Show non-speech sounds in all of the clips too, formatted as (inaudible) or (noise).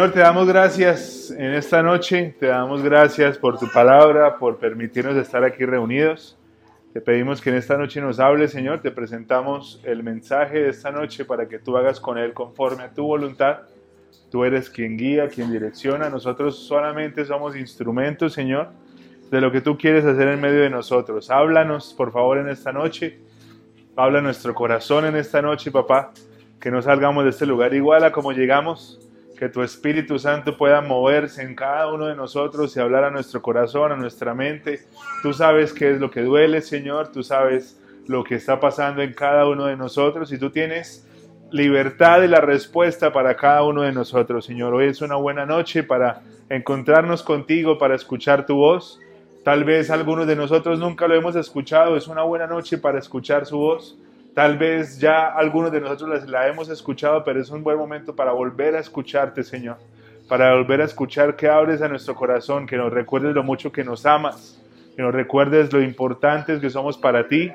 Señor, te damos gracias en esta noche, te damos gracias por tu palabra, por permitirnos estar aquí reunidos. Te pedimos que en esta noche nos hables, Señor, te presentamos el mensaje de esta noche para que tú hagas con él conforme a tu voluntad. Tú eres quien guía, quien direcciona, nosotros solamente somos instrumentos, Señor, de lo que tú quieres hacer en medio de nosotros. Háblanos, por favor, en esta noche. Habla nuestro corazón en esta noche, papá. Que no salgamos de este lugar igual a como llegamos que tu Espíritu Santo pueda moverse en cada uno de nosotros y hablar a nuestro corazón, a nuestra mente. Tú sabes qué es lo que duele, Señor, tú sabes lo que está pasando en cada uno de nosotros y tú tienes libertad de la respuesta para cada uno de nosotros, Señor. Hoy es una buena noche para encontrarnos contigo, para escuchar tu voz. Tal vez algunos de nosotros nunca lo hemos escuchado, es una buena noche para escuchar su voz. Tal vez ya algunos de nosotros la, hemos escuchado, pero es un buen momento para volver a escucharte, Señor. Para volver a escuchar que abres a nuestro corazón, que nos recuerdes lo mucho que nos amas, que nos recuerdes lo importantes que somos para ti,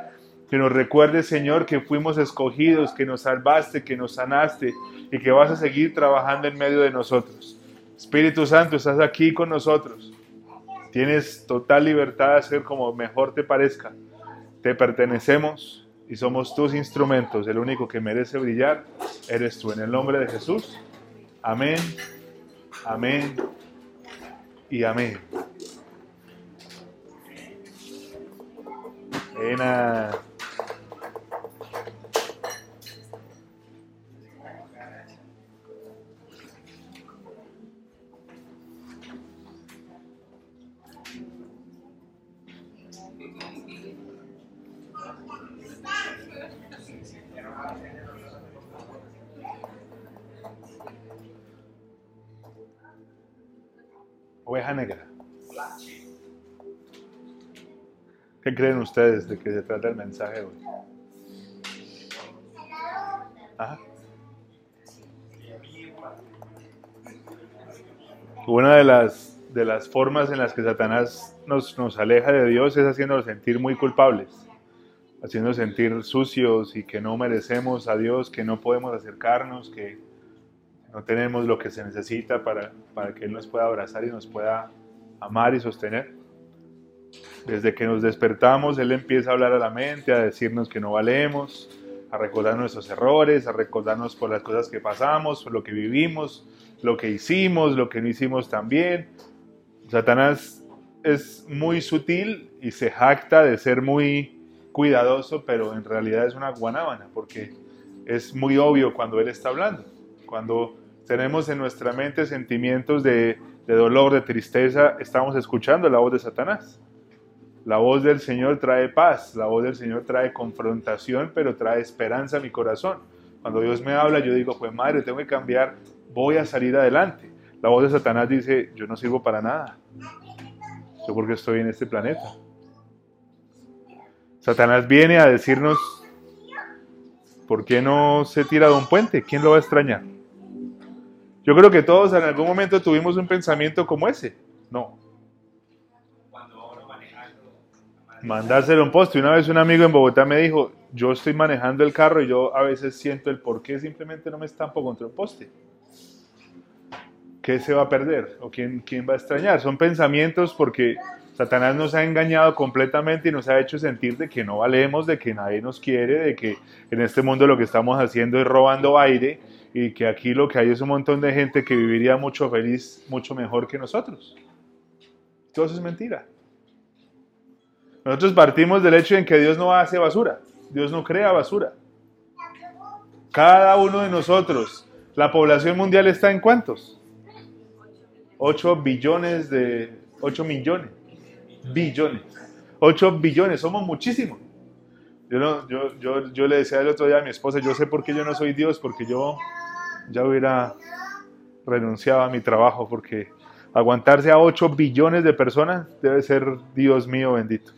que nos recuerdes, Señor, que fuimos escogidos, que nos salvaste, que nos sanaste y que vas a seguir trabajando en medio de nosotros. Espíritu Santo, estás aquí con nosotros. Tienes total libertad de hacer como mejor te parezca. Te pertenecemos y somos tus instrumentos. El único que merece brillar eres tú. En el nombre de Jesús. Amén, amén y amén. Ena. Oveja negra. ¿Qué creen ustedes de que se trata el mensaje hoy? Una de las, de las formas en las que Satanás nos, nos aleja de Dios es haciéndonos sentir muy culpables, haciéndonos sentir sucios y que no merecemos a Dios, que no podemos acercarnos, que, no tenemos lo que se necesita para, para que Él nos pueda abrazar y nos pueda amar y sostener. Desde que nos despertamos, Él empieza a hablar a la mente, a decirnos que no valemos, a recordar nuestros errores, a recordarnos por las cosas que pasamos, por lo que vivimos, lo que hicimos, lo que no hicimos también. Satanás es muy sutil y se jacta de ser muy cuidadoso, pero en realidad es una guanábana, porque es muy obvio cuando Él está hablando. Cuando tenemos en nuestra mente sentimientos de, dolor, de tristeza, estamos escuchando la voz de Satanás. La voz del Señor trae paz, la voz del Señor trae confrontación, pero trae esperanza a mi corazón. Cuando Dios me habla, yo digo, pues madre, tengo que cambiar, voy a salir adelante. La voz de Satanás dice, yo no sirvo para nada. Yo porque estoy en este planeta. Satanás viene a decirnos, ¿por qué no se tira de un puente? ¿Quién lo va a extrañar? Yo creo que todos en algún momento tuvimos un pensamiento como ese. No. Mandárselo un poste. Una vez un amigo en Bogotá me dijo, yo estoy manejando el carro y yo a veces siento el por qué simplemente no me estampo contra un poste. ¿Qué se va a perder? ¿O quién, quién va a extrañar? Son pensamientos porque Satanás nos ha engañado completamente y nos ha hecho sentir de que no valemos, de que nadie nos quiere, de que en este mundo lo que estamos haciendo es robando aire y que aquí lo que hay es un montón de gente que viviría mucho feliz, mucho mejor que nosotros. Todo eso es mentira. Nosotros partimos del hecho en que Dios no hace basura, Dios no crea basura. Cada uno de nosotros, la población mundial está en cuántos? 8 billones de 8 millones. Billones. 8 billones, somos muchísimos. Yo, yo, yo, yo le decía el otro día a mi esposa, yo sé por qué yo no soy Dios, porque yo ya hubiera renunciado a mi trabajo porque aguantarse a 8 billones de personas debe ser Dios mío bendito.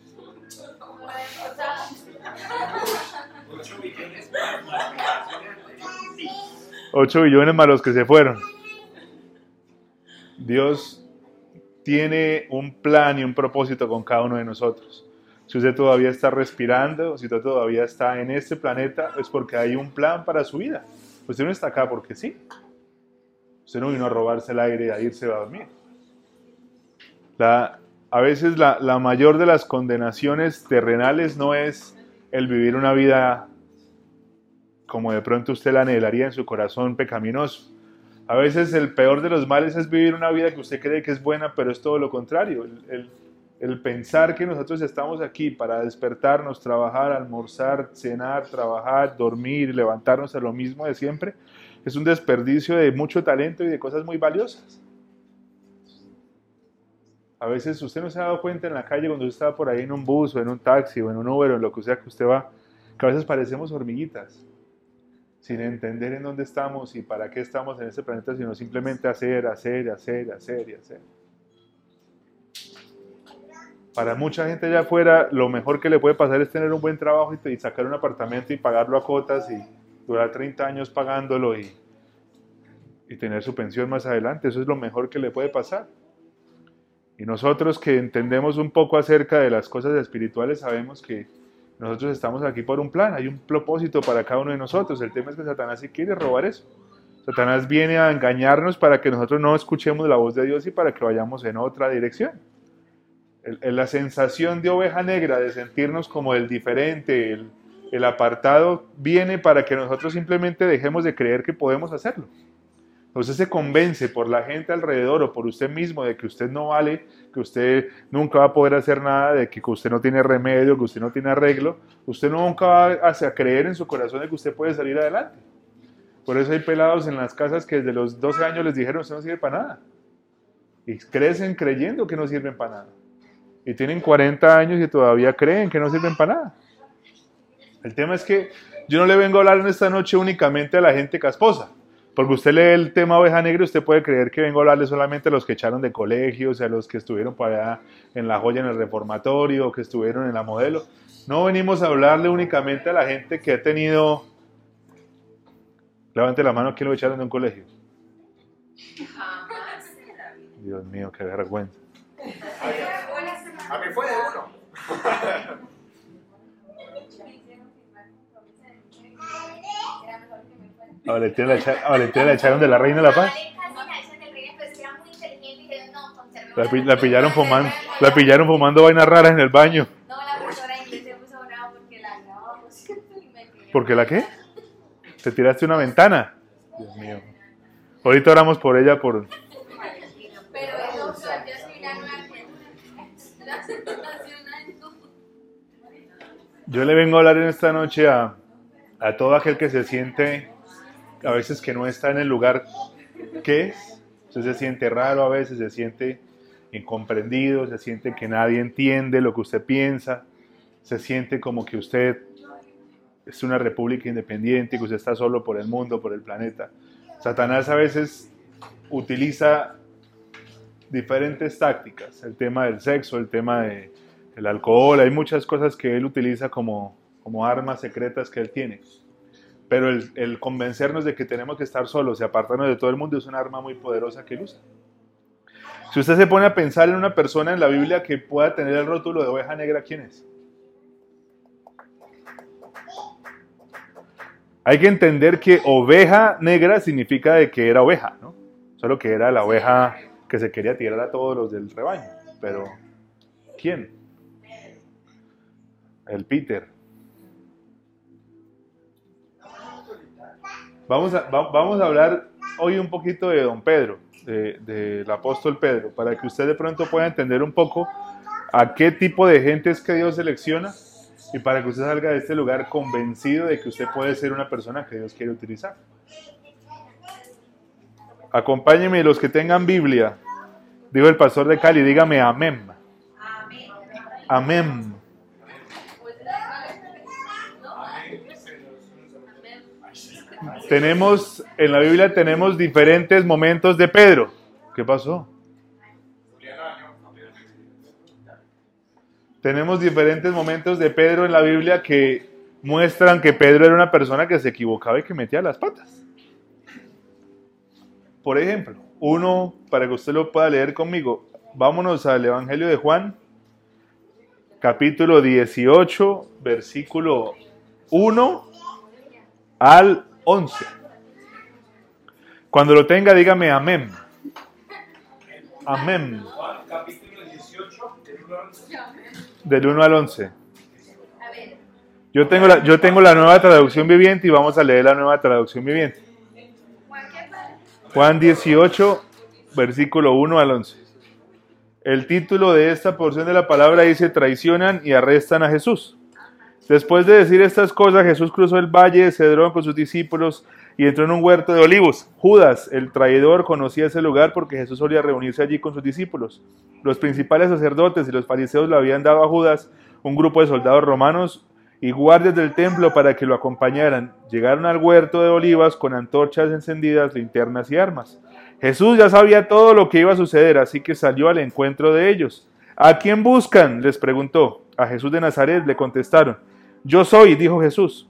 8 billones más los que se fueron. Dios tiene un plan y un propósito con cada uno de nosotros. Si usted todavía está respirando, si usted todavía está en este planeta, es porque hay un plan para su vida. Usted no está acá porque sí. Usted no vino a robarse el aire y a irse a dormir. La, a veces la, la mayor de las condenaciones terrenales no es el vivir una vida como de pronto usted la anhelaría en su corazón pecaminoso. A veces el peor de los males es vivir una vida que usted cree que es buena, pero es todo lo contrario. El, pensar que nosotros estamos aquí para despertarnos, trabajar, almorzar, cenar, trabajar, dormir, levantarnos a lo mismo de siempre, es un desperdicio de mucho talento y de cosas muy valiosas. A veces usted no se ha dado cuenta en la calle cuando usted está por ahí en un bus o en un taxi o en un Uber o en lo que sea que usted va, que a veces parecemos hormiguitas sin entender en dónde estamos y para qué estamos en este planeta, sino simplemente hacer, hacer, hacer, hacer y hacer. Para mucha gente allá afuera, lo mejor que le puede pasar es tener un buen trabajo y, sacar un apartamento y pagarlo a cotas y durar 30 años pagándolo y, y tener su pensión más adelante. Eso es lo mejor que le puede pasar. Y nosotros que entendemos un poco acerca de las cosas espirituales sabemos que nosotros estamos aquí por un plan, hay un propósito para cada uno de nosotros. El tema es que Satanás sí quiere robar eso. Satanás viene a engañarnos para que nosotros no escuchemos la voz de Dios y para que vayamos en otra dirección. la sensación de oveja negra, de sentirnos como el diferente, el, el apartado, viene para que nosotros simplemente dejemos de creer que podemos hacerlo. Usted se convence por la gente alrededor o por usted mismo de que usted no vale, que usted nunca va a poder hacer nada, de que usted no tiene remedio, que usted no tiene arreglo. Usted nunca va a creer en su corazón de que usted puede salir adelante. Por eso hay pelados en las casas que desde los 12 años les dijeron usted no sirve para nada. Y crecen creyendo que no sirven para nada. Y tienen 40 años y todavía creen que no sirven para nada. El tema es que yo no le vengo a hablar en esta noche únicamente a la gente casposa. Porque usted lee el tema oveja negra, usted puede creer que vengo a hablarle solamente a los que echaron de colegios, a los que estuvieron por allá en la joya en el reformatorio, que estuvieron en la modelo. No venimos a hablarle únicamente a la gente que ha tenido. Levante la mano, ¿quién lo echaron de un colegio? Dios mío, qué vergüenza. A mí fue de uno. A Valentina, la, echaron de la Reina de la Paz. La, pillaron fumando, la pillaron fumando vainas raras en el baño. No, la profesora de inglés se puso brava porque la grabamos. (laughs) ¿Por qué la qué? ¿Te tiraste una ventana? Dios mío. Ahorita oramos por ella por... Pero eso, (laughs) yo le vengo a hablar en esta noche a, a todo aquel que se siente a veces que no está en el lugar que es. Usted se siente raro a veces, se siente incomprendido, se siente que nadie entiende lo que usted piensa, se siente como que usted es una república independiente, que usted está solo por el mundo, por el planeta. Satanás a veces utiliza diferentes tácticas, el tema del sexo, el tema del alcohol, hay muchas cosas que él utiliza como, como armas secretas que él tiene. Pero el, convencernos de que tenemos que estar solos y apartarnos de todo el mundo es un arma muy poderosa que él usa. Si usted se pone a pensar en una persona en la Biblia que pueda tener el rótulo de oveja negra, ¿quién es? Hay que entender que oveja negra significa de que era oveja, ¿no? Solo que era la oveja que se quería tirar a todos los del rebaño. Pero, ¿quién? El Peter, Vamos a, vamos a hablar hoy un poquito de don Pedro, del apóstol Pedro, para que usted de pronto pueda entender un poco a qué tipo de gente es que Dios selecciona y para que usted salga de este lugar convencido de que usted puede ser una persona que Dios quiere utilizar. Acompáñenme los que tengan Biblia. Digo el pastor de Cali, dígame amén. Amén. Tenemos, en la Biblia tenemos diferentes momentos de Pedro. ¿Qué pasó? Tenemos diferentes momentos de Pedro en la Biblia que muestran que Pedro era una persona que se equivocaba y que metía las patas. Por ejemplo, uno, para que usted lo pueda leer conmigo, vámonos al Evangelio de Juan, capítulo 18, versículo 1 al 11. Cuando lo tenga, dígame amén. Amén. Juan capítulo 18, del 1 al 11. Del 1 al 11. A ver, Yo tengo, la, yo tengo la nueva traducción viviente y vamos a leer la nueva traducción viviente. Juan 18, versículo 1 al 11. El título de esta porción de la palabra dice, traicionan y arrestan a Jesús. Después de decir estas cosas, Jesús cruzó el valle de Cedrón con sus discípulos y entró en un huerto de olivos. Judas, el traidor, conocía ese lugar porque Jesús solía reunirse allí con sus discípulos. Los principales sacerdotes y los fariseos le habían dado a Judas un grupo de soldados romanos y guardias del templo para que lo acompañaran. Llegaron al huerto de olivas con antorchas encendidas, linternas y armas. Jesús ya sabía todo lo que iba a suceder, así que salió al encuentro de ellos. ¿A quién buscan? les preguntó. A Jesús de Nazaret le contestaron. Yo soy, dijo Jesús.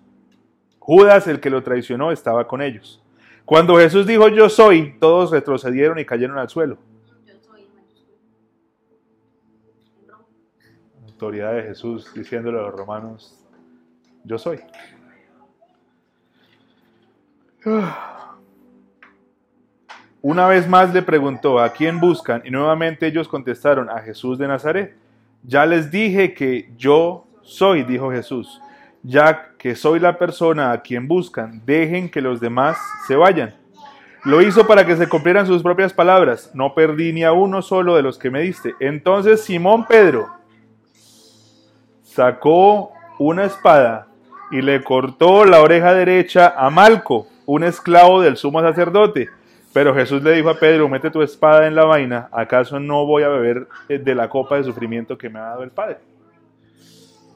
Judas, el que lo traicionó, estaba con ellos. Cuando Jesús dijo yo soy, todos retrocedieron y cayeron al suelo. Autoridad de Jesús diciéndole a los romanos, yo soy. (sighs) Una vez más le preguntó, ¿a quién buscan? Y nuevamente ellos contestaron, a Jesús de Nazaret. Ya les dije que yo soy, dijo Jesús. Ya que soy la persona a quien buscan, dejen que los demás se vayan. Lo hizo para que se cumplieran sus propias palabras. No perdí ni a uno solo de los que me diste. Entonces Simón Pedro sacó una espada y le cortó la oreja derecha a Malco, un esclavo del sumo sacerdote. Pero Jesús le dijo a Pedro, mete tu espada en la vaina, ¿acaso no voy a beber de la copa de sufrimiento que me ha dado el Padre?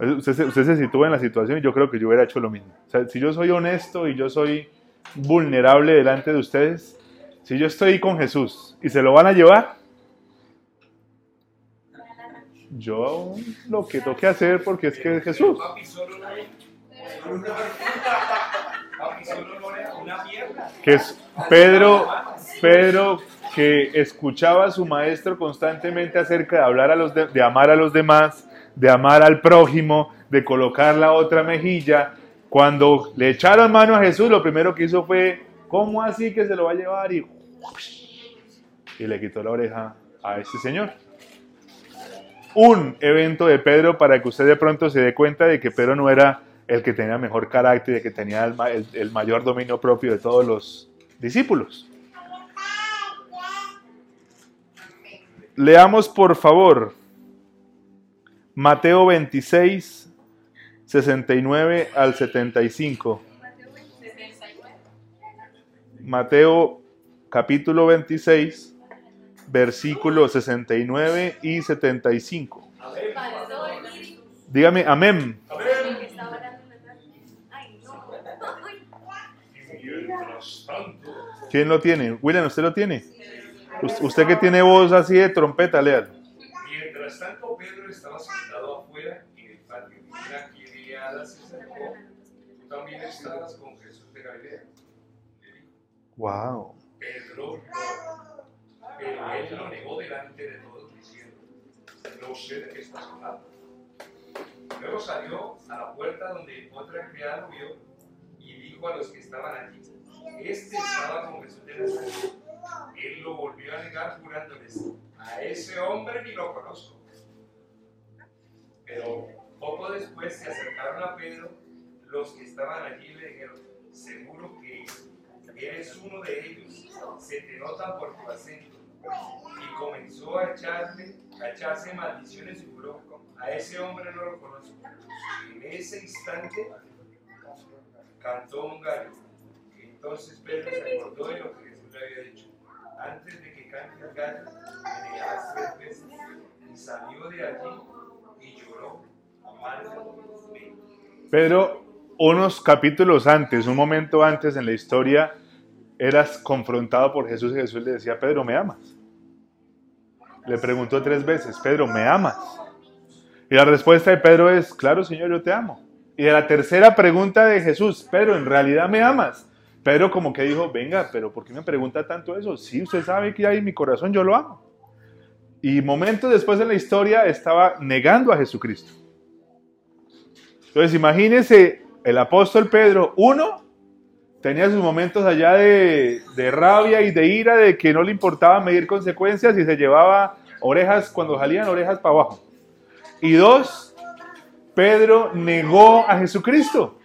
Usted se, usted se sitúa en la situación y yo creo que yo hubiera hecho lo mismo. O sea, si yo soy honesto y yo soy vulnerable delante de ustedes, si yo estoy con Jesús y se lo van a llevar, yo lo que toque hacer porque es que es Jesús. Que es Pedro, Pedro que escuchaba a su maestro constantemente acerca de hablar a los de, de amar a los demás, de amar al prójimo, de colocar la otra mejilla. Cuando le echaron mano a Jesús, lo primero que hizo fue, ¿cómo así que se lo va a llevar? Y, y le quitó la oreja a este señor. Un evento de Pedro para que usted de pronto se dé cuenta de que Pedro no era el que tenía mejor carácter, de que tenía el, el- el mayor dominio propio de todos los discípulos. Leamos por favor Mateo 26, 69 al 75. Mateo 79. Mateo capítulo 26, versículos 69 y 75. Pasó el Dígame amén. ¿Quién lo tiene? William, ¿usted lo tiene? Us- Usted que tiene voz así de trompeta, léalo. mientras tanto Pedro estaba sentado afuera en el patio. Una criada se acercó. Tú estabas con Jesús de Galilea. Le dijo. Wow. Pedro. Pero él lo negó delante de todos diciendo, no sé de qué estás hablando. Luego salió a la puerta donde otra criada vio y dijo a los que estaban allí, este estaba con Jesús de Nazaret. Él lo volvió a negar jurándoles, a ese hombre ni lo conozco. Pero poco después se acercaron a Pedro los que estaban allí le dijeron, seguro que eres uno de ellos, se te nota por tu acento. Y comenzó a echarle, a echarse maldiciones y juró, a ese hombre no lo conozco. En ese instante cantó un gallo. Entonces Pedro se acordó de lo que Jesús le había dicho. Antes de que cante el gallo, me negarás tres veces. Y salió de allí y lloró amargamente. Pero unos capítulos antes, un momento antes en la historia, eras confrontado por Jesús y Jesús le decía, Pedro, ¿me amas? Le preguntó tres veces, Pedro, ¿me amas? Y la respuesta de Pedro es, claro, Señor, yo te amo. Y de la tercera pregunta de Jesús, Pedro, ¿en realidad me amas? Pedro como que dijo, venga, pero ¿por qué me pregunta tanto eso? Sí, usted sabe que hay en mi corazón, yo lo amo. Y momentos después en la historia estaba negando a Jesucristo. Entonces imagínense el apóstol Pedro, uno, tenía sus momentos allá de, de rabia y de ira, de que no le importaba medir consecuencias y se llevaba orejas cuando salían orejas para abajo. Y dos, Pedro negó a Jesucristo.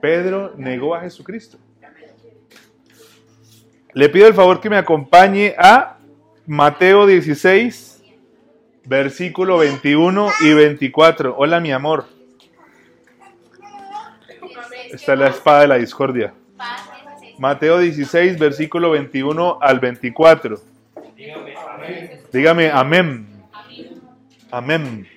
Pedro negó a Jesucristo. Le pido el favor que me acompañe a Mateo 16, versículo 21 y 24. Hola, mi amor. Esta es la espada de la discordia. Mateo 16, versículo 21 al 24. Dígame, amén. Dígame amén. Amén.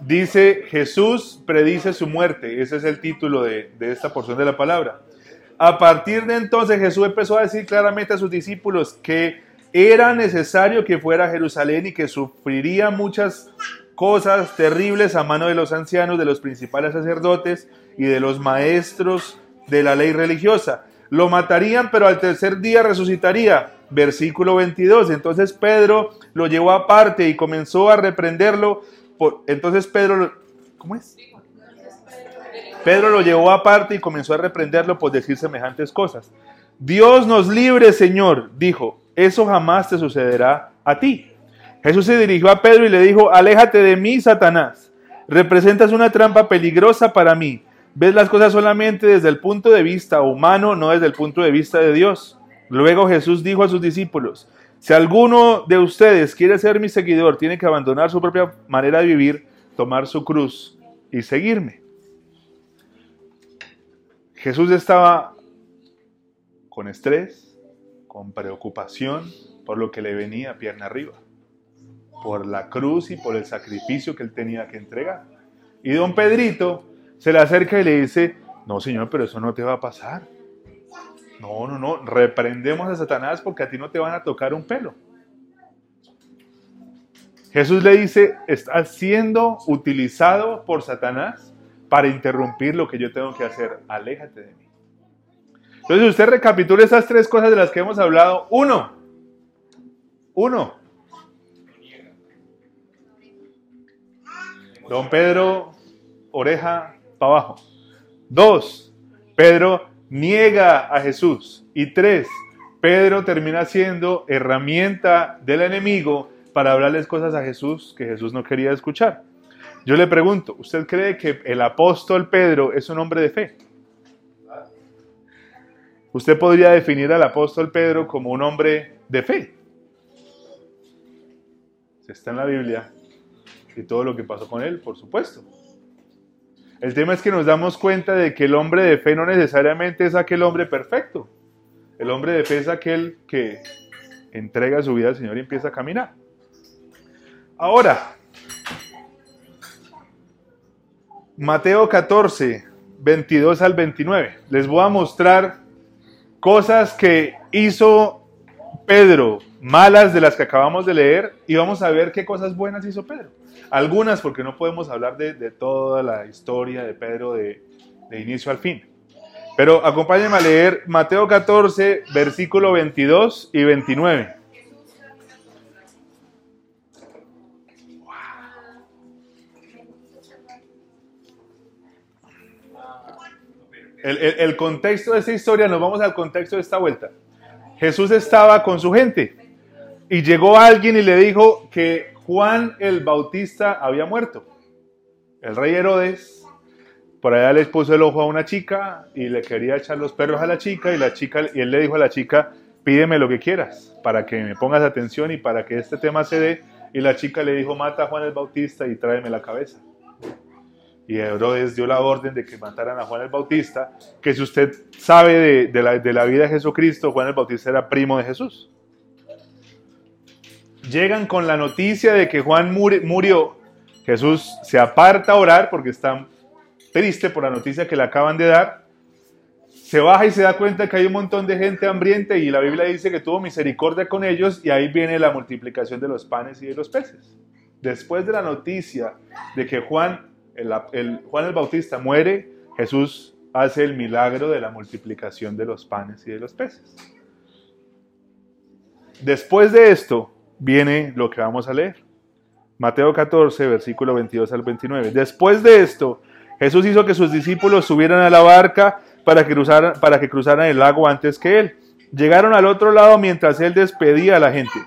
Dice Jesús predice su muerte. Ese es el título de, de esta porción de la palabra. A partir de entonces Jesús empezó a decir claramente a sus discípulos que era necesario que fuera a Jerusalén y que sufriría muchas cosas terribles a mano de los ancianos, de los principales sacerdotes y de los maestros de la ley religiosa. Lo matarían, pero al tercer día resucitaría. Versículo 22. Entonces Pedro lo llevó aparte y comenzó a reprenderlo. Por, entonces Pedro, ¿cómo es? Pedro lo llevó aparte y comenzó a reprenderlo por decir semejantes cosas. Dios nos libre, Señor, dijo, eso jamás te sucederá a ti. Jesús se dirigió a Pedro y le dijo, aléjate de mí, Satanás. Representas una trampa peligrosa para mí. Ves las cosas solamente desde el punto de vista humano, no desde el punto de vista de Dios. Luego Jesús dijo a sus discípulos, si alguno de ustedes quiere ser mi seguidor, tiene que abandonar su propia manera de vivir, tomar su cruz y seguirme. Jesús estaba con estrés, con preocupación por lo que le venía pierna arriba, por la cruz y por el sacrificio que él tenía que entregar. Y don Pedrito se le acerca y le dice, no señor, pero eso no te va a pasar. No, no, no, reprendemos a Satanás porque a ti no te van a tocar un pelo. Jesús le dice, estás siendo utilizado por Satanás para interrumpir lo que yo tengo que hacer. Aléjate de mí. Entonces usted recapitula esas tres cosas de las que hemos hablado. Uno, uno. Don Pedro, oreja para abajo. Dos, Pedro niega a Jesús. Y tres, Pedro termina siendo herramienta del enemigo para hablarles cosas a Jesús que Jesús no quería escuchar. Yo le pregunto, ¿usted cree que el apóstol Pedro es un hombre de fe? Usted podría definir al apóstol Pedro como un hombre de fe. Está en la Biblia y todo lo que pasó con él, por supuesto. El tema es que nos damos cuenta de que el hombre de fe no necesariamente es aquel hombre perfecto. El hombre de fe es aquel que entrega su vida al Señor y empieza a caminar. Ahora, Mateo 14, 22 al 29. Les voy a mostrar cosas que hizo Pedro, malas de las que acabamos de leer, y vamos a ver qué cosas buenas hizo Pedro. Algunas, porque no podemos hablar de, de toda la historia de Pedro de, de inicio al fin. Pero acompáñenme a leer Mateo 14, versículo 22 y 29. El, el- el contexto de esta historia, nos vamos al contexto de esta vuelta. Jesús estaba con su gente y llegó alguien y le dijo que Juan el Bautista había muerto. El rey Herodes por allá les puso el ojo a una chica y le quería echar los perros a la chica y la chica y él le dijo a la chica, "Pídeme lo que quieras para que me pongas atención y para que este tema se dé." Y la chica le dijo, "Mata a Juan el Bautista y tráeme la cabeza." Y Herodes dio la orden de que mataran a Juan el Bautista, que si usted sabe de la, de la vida de Jesucristo, Juan el Bautista era primo de Jesús. Llegan con la noticia de que Juan muri- murió. Jesús se aparta a orar porque está triste por la noticia que le acaban de dar. Se baja y se da cuenta que hay un montón de gente hambrienta y la Biblia dice que tuvo misericordia con ellos y ahí viene la multiplicación de los panes y de los peces. Después de la noticia de que Juan el- Juan el Bautista muere, Jesús hace el milagro de la multiplicación de los panes y de los peces. Después de esto viene lo que vamos a leer. Mateo 14, versículo 22 al 29. Después de esto, Jesús hizo que sus discípulos subieran a la barca para que cruzaran, para que cruzaran el lago antes que él. Llegaron al otro lado mientras él despedía a la gente.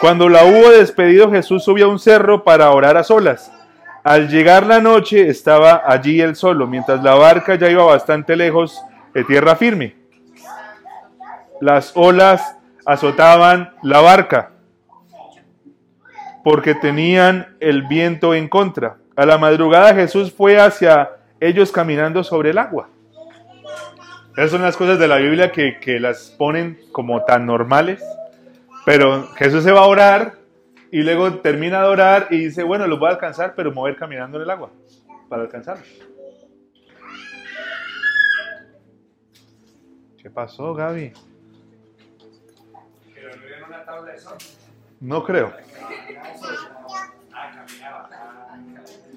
Cuando la hubo despedido, Jesús subió a un cerro para orar a solas. Al llegar la noche estaba allí él solo, mientras la barca ya iba bastante lejos de tierra firme. Las olas azotaban la barca porque tenían el viento en contra. A la madrugada Jesús fue hacia ellos caminando sobre el agua. Esas son las cosas de la Biblia que, que las ponen como tan normales. Pero Jesús se va a orar y luego termina de orar y dice, bueno, los voy a alcanzar, pero mover caminando en el agua para alcanzarlos. ¿Qué pasó, Gaby? Pero no una tabla de sol. No creo.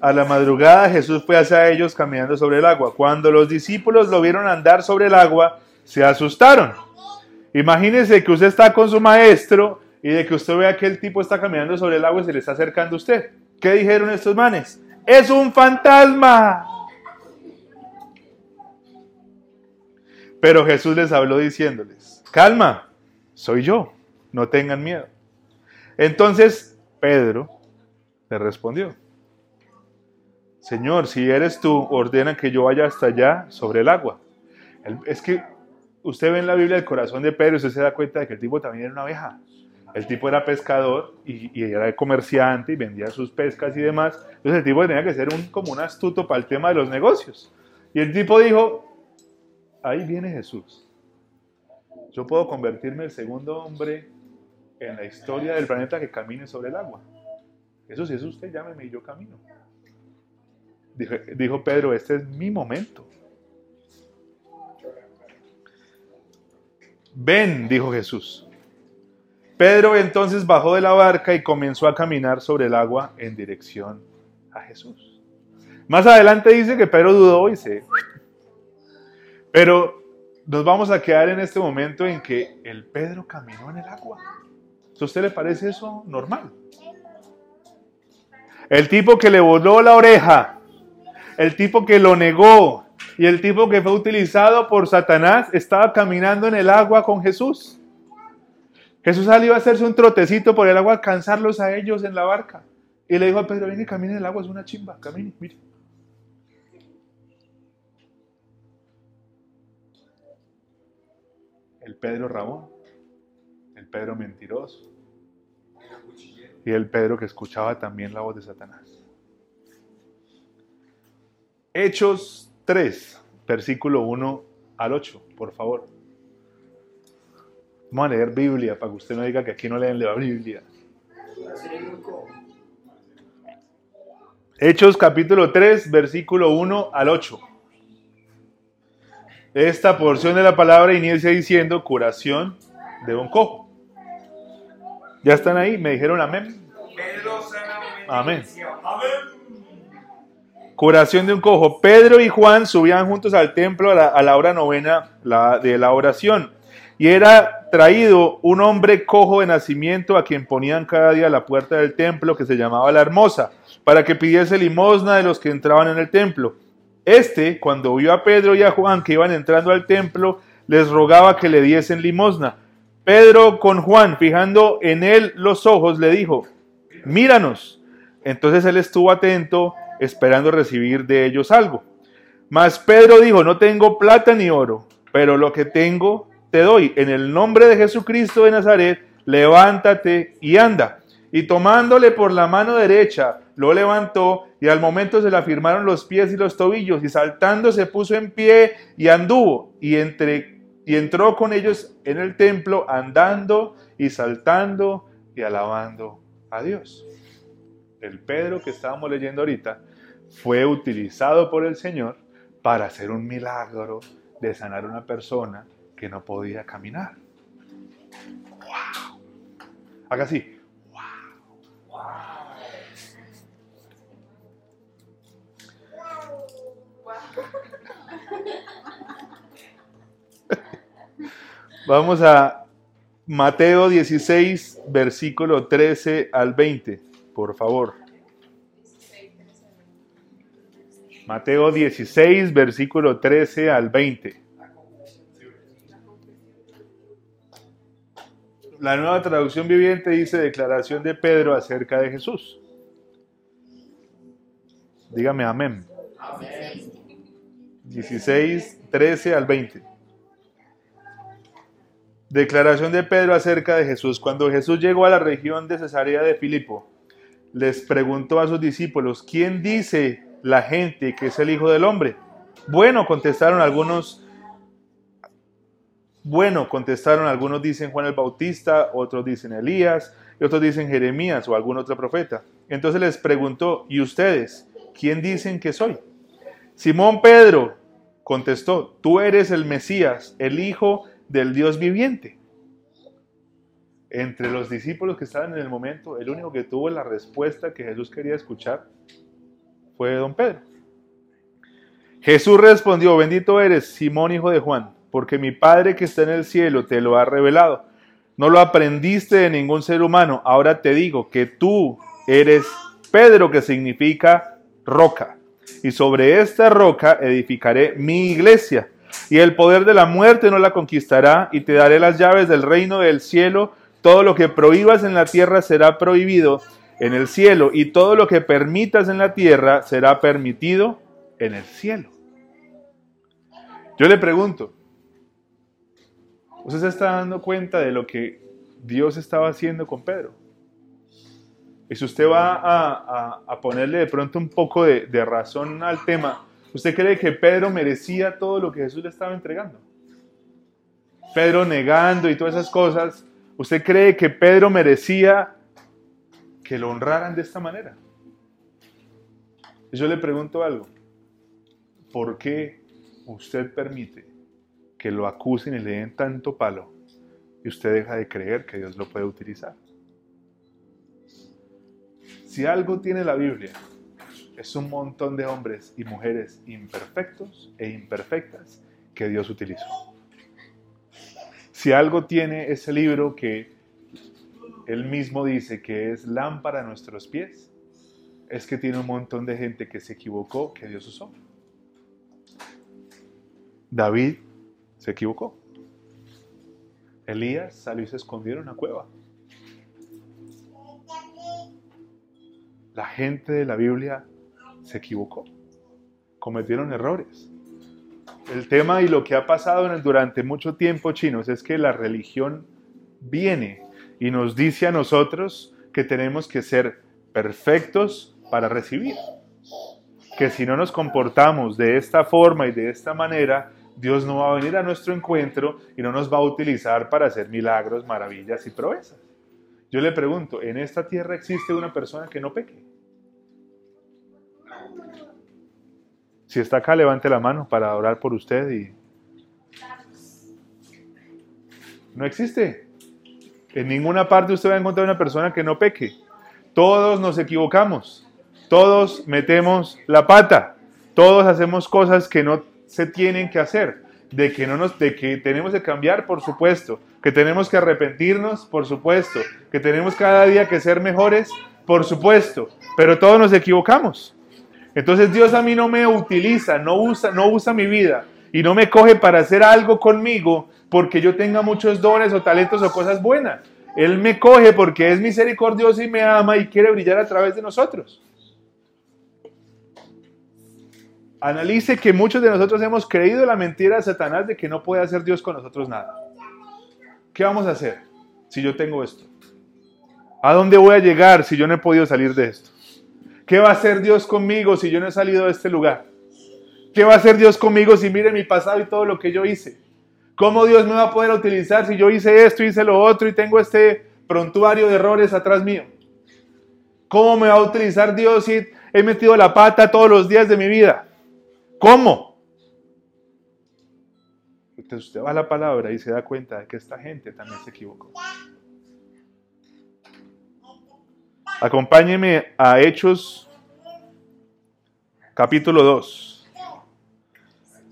A la madrugada Jesús fue hacia ellos caminando sobre el agua. Cuando los discípulos lo vieron andar sobre el agua, se asustaron. Imagínense que usted está con su maestro y de que usted ve que el tipo está caminando sobre el agua y se le está acercando a usted. ¿Qué dijeron estos manes? ¡Es un fantasma! Pero Jesús les habló diciéndoles, calma, soy yo, no tengan miedo. Entonces Pedro le respondió, Señor, si eres tú, ordena que yo vaya hasta allá sobre el agua. Es que usted ve en la Biblia el corazón de Pedro y usted se da cuenta de que el tipo también era una abeja. El tipo era pescador y, y era comerciante y vendía sus pescas y demás. Entonces el tipo tenía que ser un, como un astuto para el tema de los negocios. Y el tipo dijo, ahí viene Jesús. Yo puedo convertirme el segundo hombre en la historia del planeta que camine sobre el agua. Eso si es usted, llámeme y yo camino. Dijo, dijo Pedro, este es mi momento. Ven, dijo Jesús. Pedro entonces bajó de la barca y comenzó a caminar sobre el agua en dirección a Jesús. Más adelante dice que Pedro dudó y se... Pero nos vamos a quedar en este momento en que el Pedro caminó en el agua. ¿A usted le parece eso normal? El tipo que le voló la oreja, el tipo que lo negó y el tipo que fue utilizado por Satanás estaba caminando en el agua con Jesús. Jesús salió a hacerse un trotecito por el agua, a cansarlos a ellos en la barca. Y le dijo a Pedro, ven y camine en el agua, es una chimba, camine, mire. El Pedro Ramón, Pedro mentiroso y el Pedro que escuchaba también la voz de Satanás. Hechos 3, versículo 1 al 8, por favor. Vamos a leer Biblia para que usted no diga que aquí no leen la Biblia. Hechos capítulo 3, versículo 1 al 8. Esta porción de la palabra inicia diciendo curación de un cojo. ¿Ya están ahí? ¿Me dijeron amén? Amén. Curación de un cojo. Pedro y Juan subían juntos al templo a la, a la hora novena la- de la oración. Y era traído un hombre cojo de nacimiento a quien ponían cada día a la puerta del templo que se llamaba la hermosa, para que pidiese limosna de los que entraban en el templo. Este, cuando vio a Pedro y a Juan que iban entrando al templo, les rogaba que le diesen limosna. Pedro con Juan, fijando en él los ojos, le dijo, míranos. Entonces él estuvo atento, esperando recibir de ellos algo. Mas Pedro dijo, no tengo plata ni oro, pero lo que tengo te doy. En el nombre de Jesucristo de Nazaret, levántate y anda. Y tomándole por la mano derecha, lo levantó y al momento se le afirmaron los pies y los tobillos y saltando se puso en pie y anduvo y, entre, y entró con ellos en el templo andando y saltando y alabando a Dios. El Pedro que estábamos leyendo ahorita fue utilizado por el Señor para hacer un milagro de sanar a una persona que no podía caminar. ¡Wow! Haga así. Vamos a Mateo 16, versículo 13 al 20, por favor. Mateo 16, versículo 13 al 20. La nueva traducción viviente dice declaración de Pedro acerca de Jesús. Dígame amén. amén. 16, 13 al 20. Declaración de Pedro acerca de Jesús. Cuando Jesús llegó a la región de Cesarea de Filipo, les preguntó a sus discípulos, ¿quién dice la gente que es el Hijo del Hombre? Bueno, contestaron algunos. Bueno, contestaron algunos dicen Juan el Bautista, otros dicen Elías, y otros dicen Jeremías o algún otro profeta. Entonces les preguntó, ¿y ustedes quién dicen que soy? Simón Pedro contestó, tú eres el Mesías, el Hijo del Dios viviente. Entre los discípulos que estaban en el momento, el único que tuvo la respuesta que Jesús quería escuchar fue don Pedro. Jesús respondió, bendito eres, Simón, hijo de Juan, porque mi Padre que está en el cielo te lo ha revelado. No lo aprendiste de ningún ser humano. Ahora te digo que tú eres Pedro, que significa roca. Y sobre esta roca edificaré mi iglesia. Y el poder de la muerte no la conquistará. Y te daré las llaves del reino del cielo. Todo lo que prohíbas en la tierra será prohibido en el cielo. Y todo lo que permitas en la tierra será permitido en el cielo. Yo le pregunto, ¿usted se está dando cuenta de lo que Dios estaba haciendo con Pedro? Y si usted va a, ponerle de pronto un poco de razón al tema, ¿usted cree que Pedro merecía todo lo que Jesús le estaba entregando? Pedro negando y todas esas cosas, ¿usted cree que Pedro merecía que lo honraran de esta manera? Yo le pregunto algo. ¿Por qué usted permite que lo acusen y le den tanto palo y usted deja de creer que Dios lo puede utilizar? Si algo tiene la Biblia, es un montón de hombres y mujeres imperfectos e imperfectas que Dios utilizó. Si algo tiene ese libro que él mismo dice que es lámpara a nuestros pies, es que tiene un montón de gente que se equivocó que Dios usó. David se equivocó. Elías salió y se escondió en una cueva. La gente de la Biblia se equivocó. Cometieron errores. El tema y lo que ha pasado durante mucho tiempo, chinos, es que la religión viene y nos dice a nosotros que tenemos que ser perfectos para recibir. Que si no nos comportamos de esta forma y de esta manera, Dios no va a venir a nuestro encuentro y no nos va a utilizar para hacer milagros, maravillas y proezas. Yo le pregunto, ¿en esta tierra existe una persona que no peque? Si está acá, levante la mano para orar por usted y... No existe. En ninguna parte usted va a encontrar una persona que no peque. Todos nos equivocamos. Todos metemos la pata. Todos hacemos cosas que no se tienen que hacer. De que, no nos, de que tenemos que cambiar, por supuesto. Que tenemos que arrepentirnos, por supuesto. Que tenemos cada día que ser mejores, por supuesto. Pero todos nos equivocamos. Entonces Dios a mí no me utiliza, no usa, no usa mi vida y no me coge para hacer algo conmigo porque yo tenga muchos dones o talentos o cosas buenas. Él me coge porque es misericordioso y me ama y quiere brillar a través de nosotros. Analice que muchos de nosotros hemos creído la mentira de Satanás de que no puede hacer Dios con nosotros nada. ¿Qué vamos a hacer si yo tengo esto? ¿A dónde voy a llegar si yo no he podido salir de esto? ¿Qué va a hacer Dios conmigo si yo no he salido de este lugar? ¿Qué va a hacer Dios conmigo si mire mi pasado y todo lo que yo hice? ¿Cómo Dios me va a poder utilizar si yo hice esto, hice lo otro y tengo este prontuario de errores atrás mío? ¿Cómo me va a utilizar Dios si he metido la pata todos los días de mi vida? ¿Cómo? Entonces usted va a la palabra y se da cuenta de que esta gente también se equivocó. Acompáñeme a Hechos capítulo 2,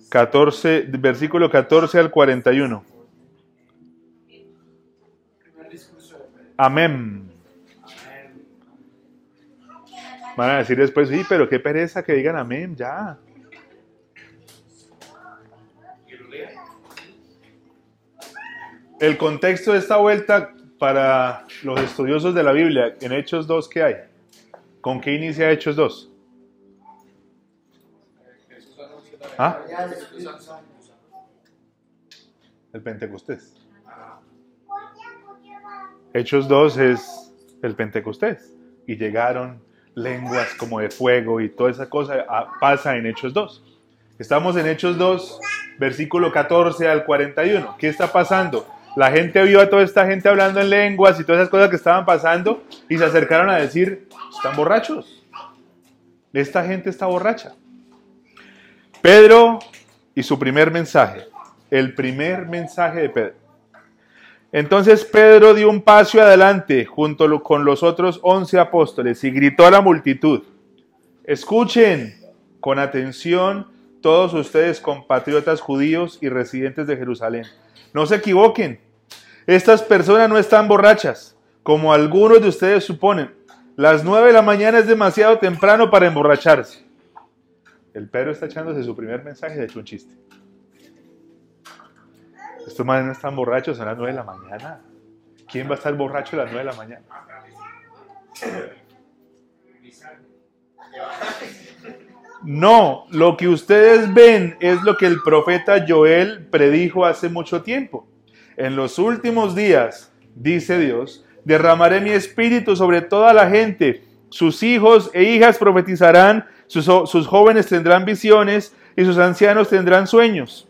14, versículo 14 al 41. Amén. Van a decir después, sí, pero qué pereza que digan amén, ya. El contexto de esta vuelta para los estudiosos de la Biblia, en Hechos 2, ¿qué hay? ¿Con qué inicia Hechos 2? Jesús anunció la ¿Ah? El Pentecostés. Hechos 2 es el Pentecostés. Y llegaron lenguas como de fuego y toda esa cosa ah, pasa en Hechos 2. Estamos en Hechos 2, versículo 14 al 41. ¿Qué está pasando? La gente vio a toda esta gente hablando en lenguas y todas esas cosas que estaban pasando y se acercaron a decir, están borrachos. Esta gente está borracha. Pedro y su primer mensaje. El primer mensaje de Pedro. Entonces Pedro dio un paso adelante junto con los otros once apóstoles y gritó a la multitud, escuchen con atención todos ustedes compatriotas judíos y residentes de Jerusalén. No se equivoquen, estas personas no están borrachas, como algunos de ustedes suponen. Las nueve de la mañana es demasiado temprano para emborracharse. El Pedro está echándose su primer mensaje, de hecho un chiste. Estos manes no están borrachos a las 9 de la mañana. ¿Quién va a estar borracho a las 9 de la mañana? No, lo que ustedes ven es lo que el profeta Joel predijo hace mucho tiempo. En los últimos días, dice Dios, derramaré mi espíritu sobre toda la gente. Sus hijos e hijas profetizarán, sus, jóvenes tendrán visiones y sus ancianos tendrán sueños.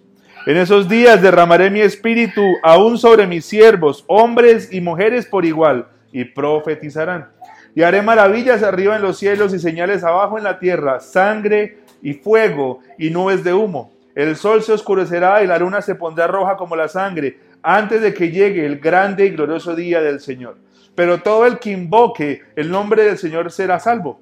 En esos días derramaré mi espíritu aún sobre mis siervos, hombres y mujeres por igual, y profetizarán. Y haré maravillas arriba en los cielos y señales abajo en la tierra, sangre y fuego y nubes de humo. El sol se oscurecerá y la luna se pondrá roja como la sangre, antes de que llegue el grande y glorioso día del Señor. Pero todo el que invoque el nombre del Señor será salvo.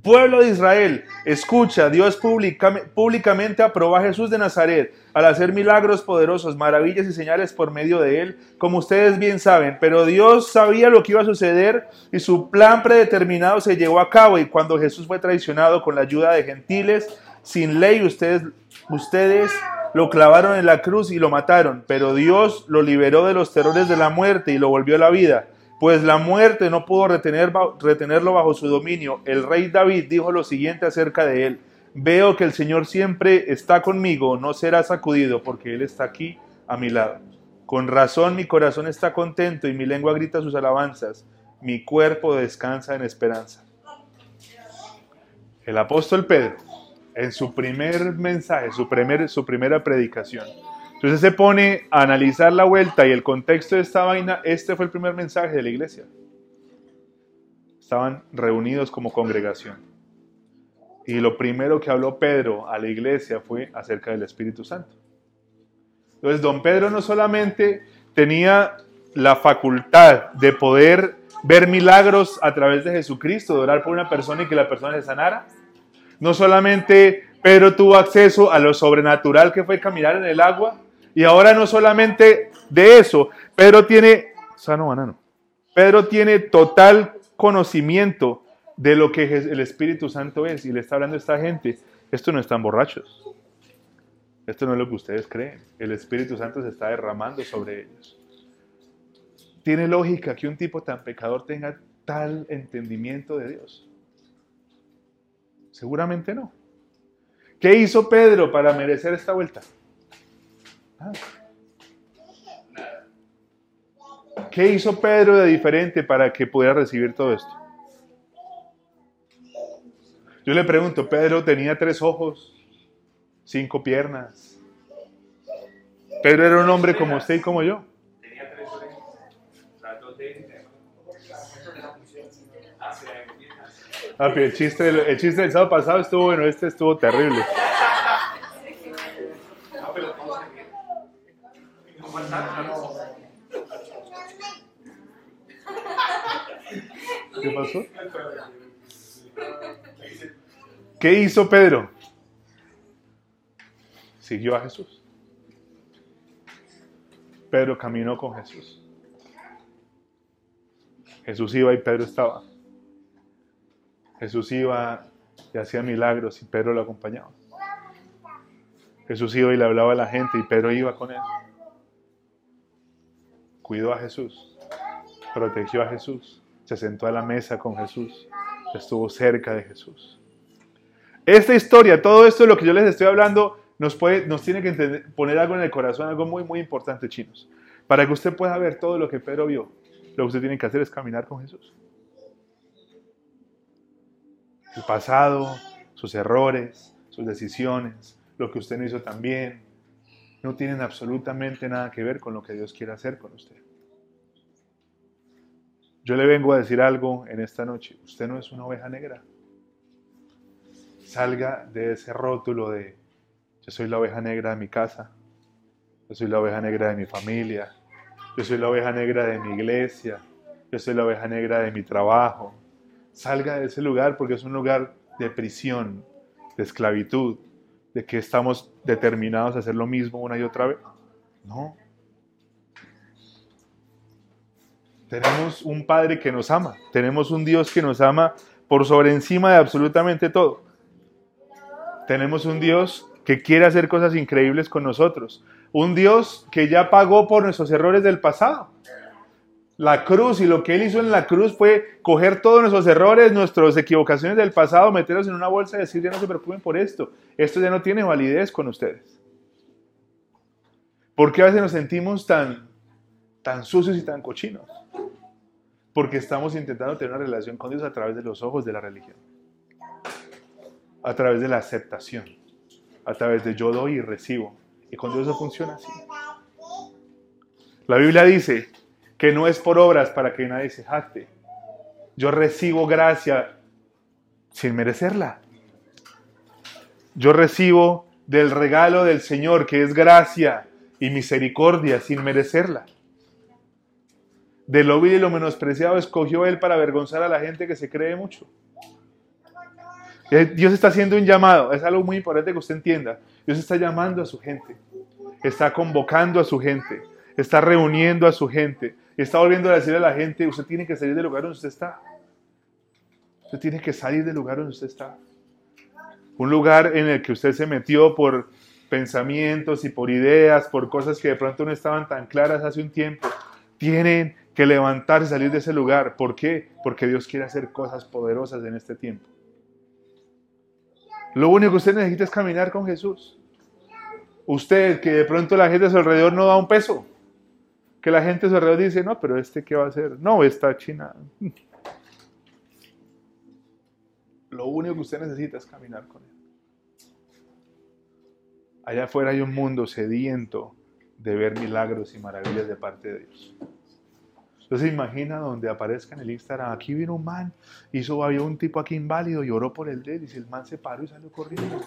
Pueblo de Israel, escucha, Dios públicame- públicamente aprobó a Jesús de Nazaret al hacer milagros poderosos, maravillas y señales por medio de él, como ustedes bien saben, pero Dios sabía lo que iba a suceder y su plan predeterminado se llevó a cabo y cuando Jesús fue traicionado con la ayuda de gentiles, sin ley, ustedes, ustedes lo clavaron en la cruz y lo mataron, pero Dios lo liberó de los terrores de la muerte y lo volvió a la vida pues la muerte no pudo retenerlo bajo su dominio. El rey David dijo lo siguiente acerca de él. Veo que el Señor siempre está conmigo, no será sacudido, porque Él está aquí a mi lado. Con razón mi corazón está contento y mi lengua grita sus alabanzas. Mi cuerpo descansa en esperanza. El apóstol Pedro, en su primer mensaje, su, primer, su primera predicación, entonces se pone a analizar la vuelta y el contexto de esta vaina. Este fue el primer mensaje de la iglesia. Estaban reunidos como congregación. Y lo primero que habló Pedro a la iglesia fue acerca del Espíritu Santo. Entonces, don Pedro no solamente tenía la facultad de poder ver milagros a través de Jesucristo, de orar por una persona y que la persona se sanara. No solamente Pedro tuvo acceso a lo sobrenatural que fue caminar en el agua. Y ahora no solamente de eso, Pedro tiene, sano banano, Pedro tiene total conocimiento de lo que el Espíritu Santo es. Y le está hablando a esta gente, esto no están borrachos. Esto no es lo que ustedes creen. El Espíritu Santo se está derramando sobre ellos. ¿Tiene lógica que un tipo tan pecador tenga tal entendimiento de Dios? Seguramente no. ¿Qué hizo Pedro para merecer esta vuelta? Nada. ¿Qué hizo Pedro de diferente para que pudiera recibir todo esto? Yo le pregunto, Pedro tenía tres ojos, cinco piernas. Pedro era un hombre como usted y como yo. Tenía tres orejas, las dos de él. Hacia Ah, el chiste, del, el chiste del sábado pasado estuvo bueno, este estuvo terrible. ¿Qué pasó? ¿Qué hizo Pedro? Siguió a Jesús. Pedro caminó con Jesús. Jesús iba y Pedro estaba. Jesús iba y hacía milagros y Pedro lo acompañaba. Jesús iba y le hablaba a la gente y Pedro iba con él. cuidó a Jesús, protegió a Jesús, se sentó a la mesa con Jesús, estuvo cerca de Jesús. Esta historia, todo esto de lo que yo les estoy hablando, nos, puede, nos tiene que poner algo en el corazón, algo muy, muy importante, chinos. Para que usted pueda ver todo lo que Pedro vio, lo que usted tiene que hacer es caminar con Jesús. El pasado, sus errores, sus decisiones, lo que usted no hizo también, no tienen absolutamente nada que ver con lo que Dios quiere hacer con usted. Yo le vengo a decir algo en esta noche. Usted no es una oveja negra. Salga de ese rótulo de yo soy la oveja negra de mi casa, yo soy la oveja negra de mi familia, yo soy la oveja negra de mi iglesia, yo soy la oveja negra de mi trabajo. Salga de ese lugar porque es un lugar de prisión, de esclavitud, de que estamos determinados a hacer lo mismo una y otra vez. No. Tenemos un Padre que nos ama, tenemos un Dios que nos ama por sobre encima de absolutamente todo. Tenemos un Dios que quiere hacer cosas increíbles con nosotros. Un Dios que ya pagó por nuestros errores del pasado. La cruz y lo que Él hizo en la cruz fue coger todos nuestros errores, nuestras equivocaciones del pasado, meterlos en una bolsa y decir, ya no se preocupen por esto. Esto ya no tiene validez con ustedes. ¿Por qué a veces nos sentimos tan, tan sucios y tan cochinos? Porque estamos intentando tener una relación con Dios a través de los ojos de la religión. A través de la aceptación. A través de yo doy y recibo. Y con Dios no funciona así. La Biblia dice que no es por obras para que nadie se jacte. Yo recibo gracia sin merecerla. Yo recibo del regalo del Señor que es gracia y misericordia sin merecerla. De lo vil y lo menospreciado escogió Él para avergonzar a la gente que se cree mucho. Dios está haciendo un llamado, es algo muy importante que usted entienda. Dios está llamando a su gente, está convocando a su gente, está reuniendo a su gente, está volviendo a decirle a la gente, usted tiene que salir del lugar donde usted está. Usted tiene que salir del lugar donde usted está. Un lugar en el que usted se metió por pensamientos y por ideas, por cosas que de pronto no estaban tan claras hace un tiempo. Tienen que levantarse y salir de ese lugar. ¿Por qué? Porque Dios quiere hacer cosas poderosas en este tiempo. Lo único que usted necesita es caminar con Jesús. Usted, que de pronto la gente a su alrededor no da un peso. Que la gente a su alrededor dice, no, pero este qué va a hacer. No, está china. Lo único que usted necesita es caminar con Él. Allá afuera hay un mundo sediento de ver milagros y maravillas de parte de Dios. Entonces imagina donde aparezca en el Instagram, aquí vino un man, hizo, había un tipo aquí inválido y oró por el dedo y si el man se paró y salió corriendo.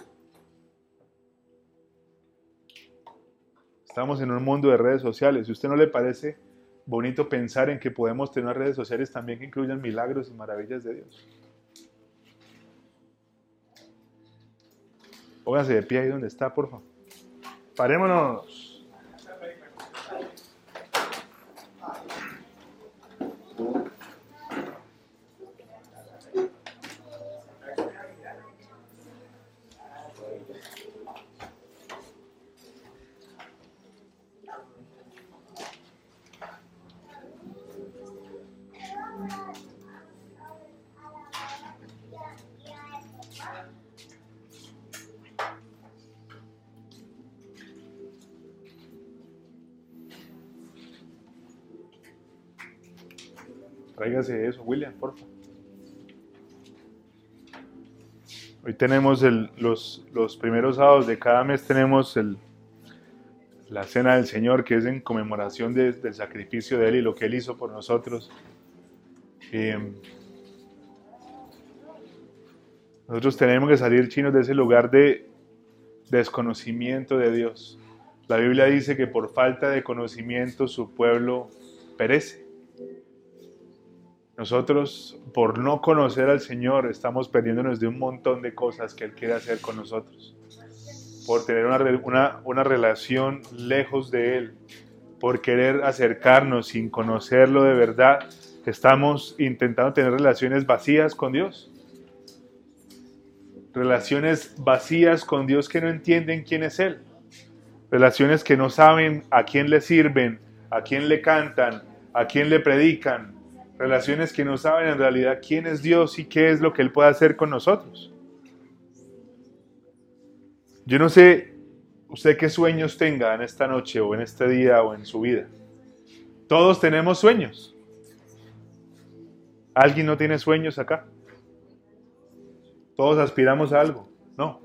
Estamos en un mundo de redes sociales. Si a usted no le parece bonito pensar en que podemos tener redes sociales también que incluyan milagros y maravillas de Dios. Póngase de pie ahí donde está, por favor. Parémonos. Tráigase eso, William, por favor. Hoy tenemos los, los primeros sábados de cada mes, tenemos la cena del Señor, que es en conmemoración de- del sacrificio de Él y lo que Él hizo por nosotros. Eh, nosotros tenemos que salir chinos de ese lugar de desconocimiento de Dios. La Biblia dice que por falta de conocimiento su pueblo perece. Nosotros, por no conocer al Señor, estamos perdiéndonos de un montón de cosas que Él quiere hacer con nosotros. Por tener una, una, una relación lejos de Él, por querer acercarnos sin conocerlo de verdad, estamos intentando tener relaciones vacías con Dios. Relaciones vacías con Dios que no entienden quién es Él. Relaciones que no saben a quién le sirven, a quién le cantan, a quién le predican, relaciones que no saben en realidad quién es Dios y qué es lo que Él puede hacer con nosotros. Yo no sé usted qué sueños tenga en esta noche o en este día o en su vida. Todos tenemos sueños. ¿Alguien no tiene sueños acá? Todos aspiramos a algo. No.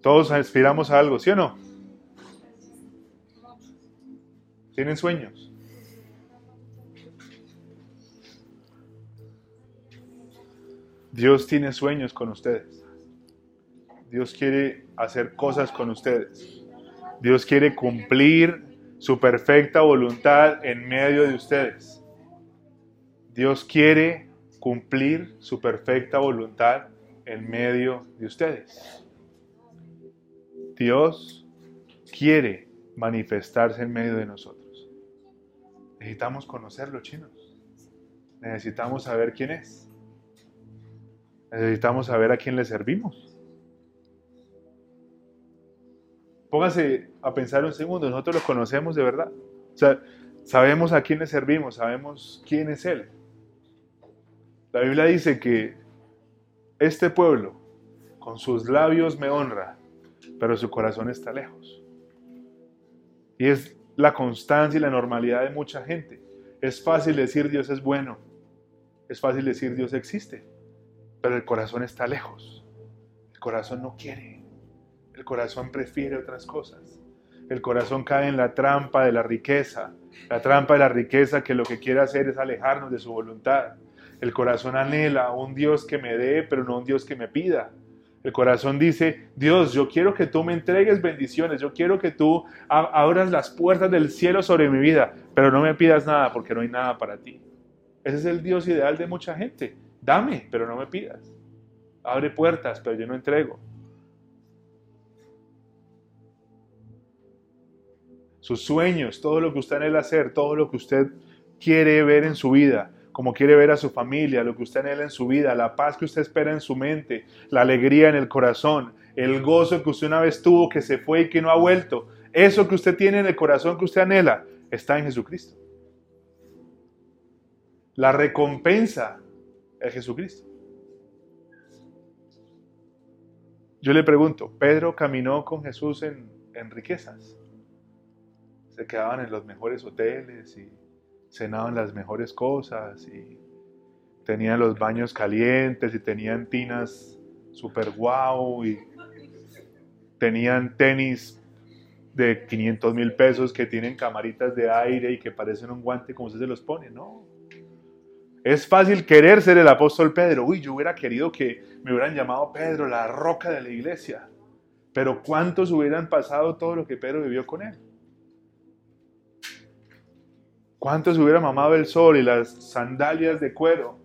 Todos aspiramos a algo, ¿sí o no? ¿Tienen sueños? Dios tiene sueños con ustedes. Dios quiere hacer cosas con ustedes. Dios quiere cumplir su perfecta voluntad en medio de ustedes. Dios quiere cumplir su perfecta voluntad en medio de ustedes. Dios quiere manifestarse en medio de nosotros. Necesitamos conocerlo, chinos. Necesitamos saber quién es. Necesitamos saber a quién le servimos. Póngase a pensar un segundo, nosotros lo conocemos de verdad. O sea, sabemos a quién le servimos, sabemos quién es Él. La Biblia dice que este pueblo con sus labios me honra, pero su corazón está lejos. Y es la constancia y la normalidad de mucha gente. Es fácil decir Dios es bueno, es fácil decir Dios existe, pero el corazón está lejos. El corazón no quiere. El corazón prefiere otras cosas. El corazón cae en la trampa de la riqueza. La trampa de la riqueza que lo que quiere hacer es alejarnos de su voluntad. El corazón anhela un Dios que me dé, pero no un Dios que me pida. El corazón dice, Dios, yo quiero que tú me entregues bendiciones, yo quiero que tú abras las puertas del cielo sobre mi vida, pero no me pidas nada porque no hay nada para ti. Ese es el Dios ideal de mucha gente. Dame, pero no me pidas. Abre puertas, pero yo no entrego. Sus sueños, todo lo que usted anhela hacer, todo lo que usted quiere ver en su vida, como quiere ver a su familia, lo que usted anhela en su vida, la paz que usted espera en su mente, la alegría en el corazón, el gozo que usted una vez tuvo, que se fue y que no ha vuelto. Eso que usted tiene en el corazón que usted anhela está en Jesucristo. La recompensa es Jesucristo. Yo le pregunto, Pedro caminó con Jesús en, en riquezas. Se quedaban en los mejores hoteles y cenaban las mejores cosas y tenían los baños calientes y tenían tinas super guau y tenían tenis de 500 mil pesos que tienen camaritas de aire y que parecen un guante como usted se los pone, no. Es fácil querer ser el apóstol Pedro. Uy, yo hubiera querido que me hubieran llamado Pedro, la roca de la iglesia. Pero ¿cuántos hubieran pasado todo lo que Pedro vivió con él? ¿Cuántos hubieran mamado el sol y las sandalias de cuero?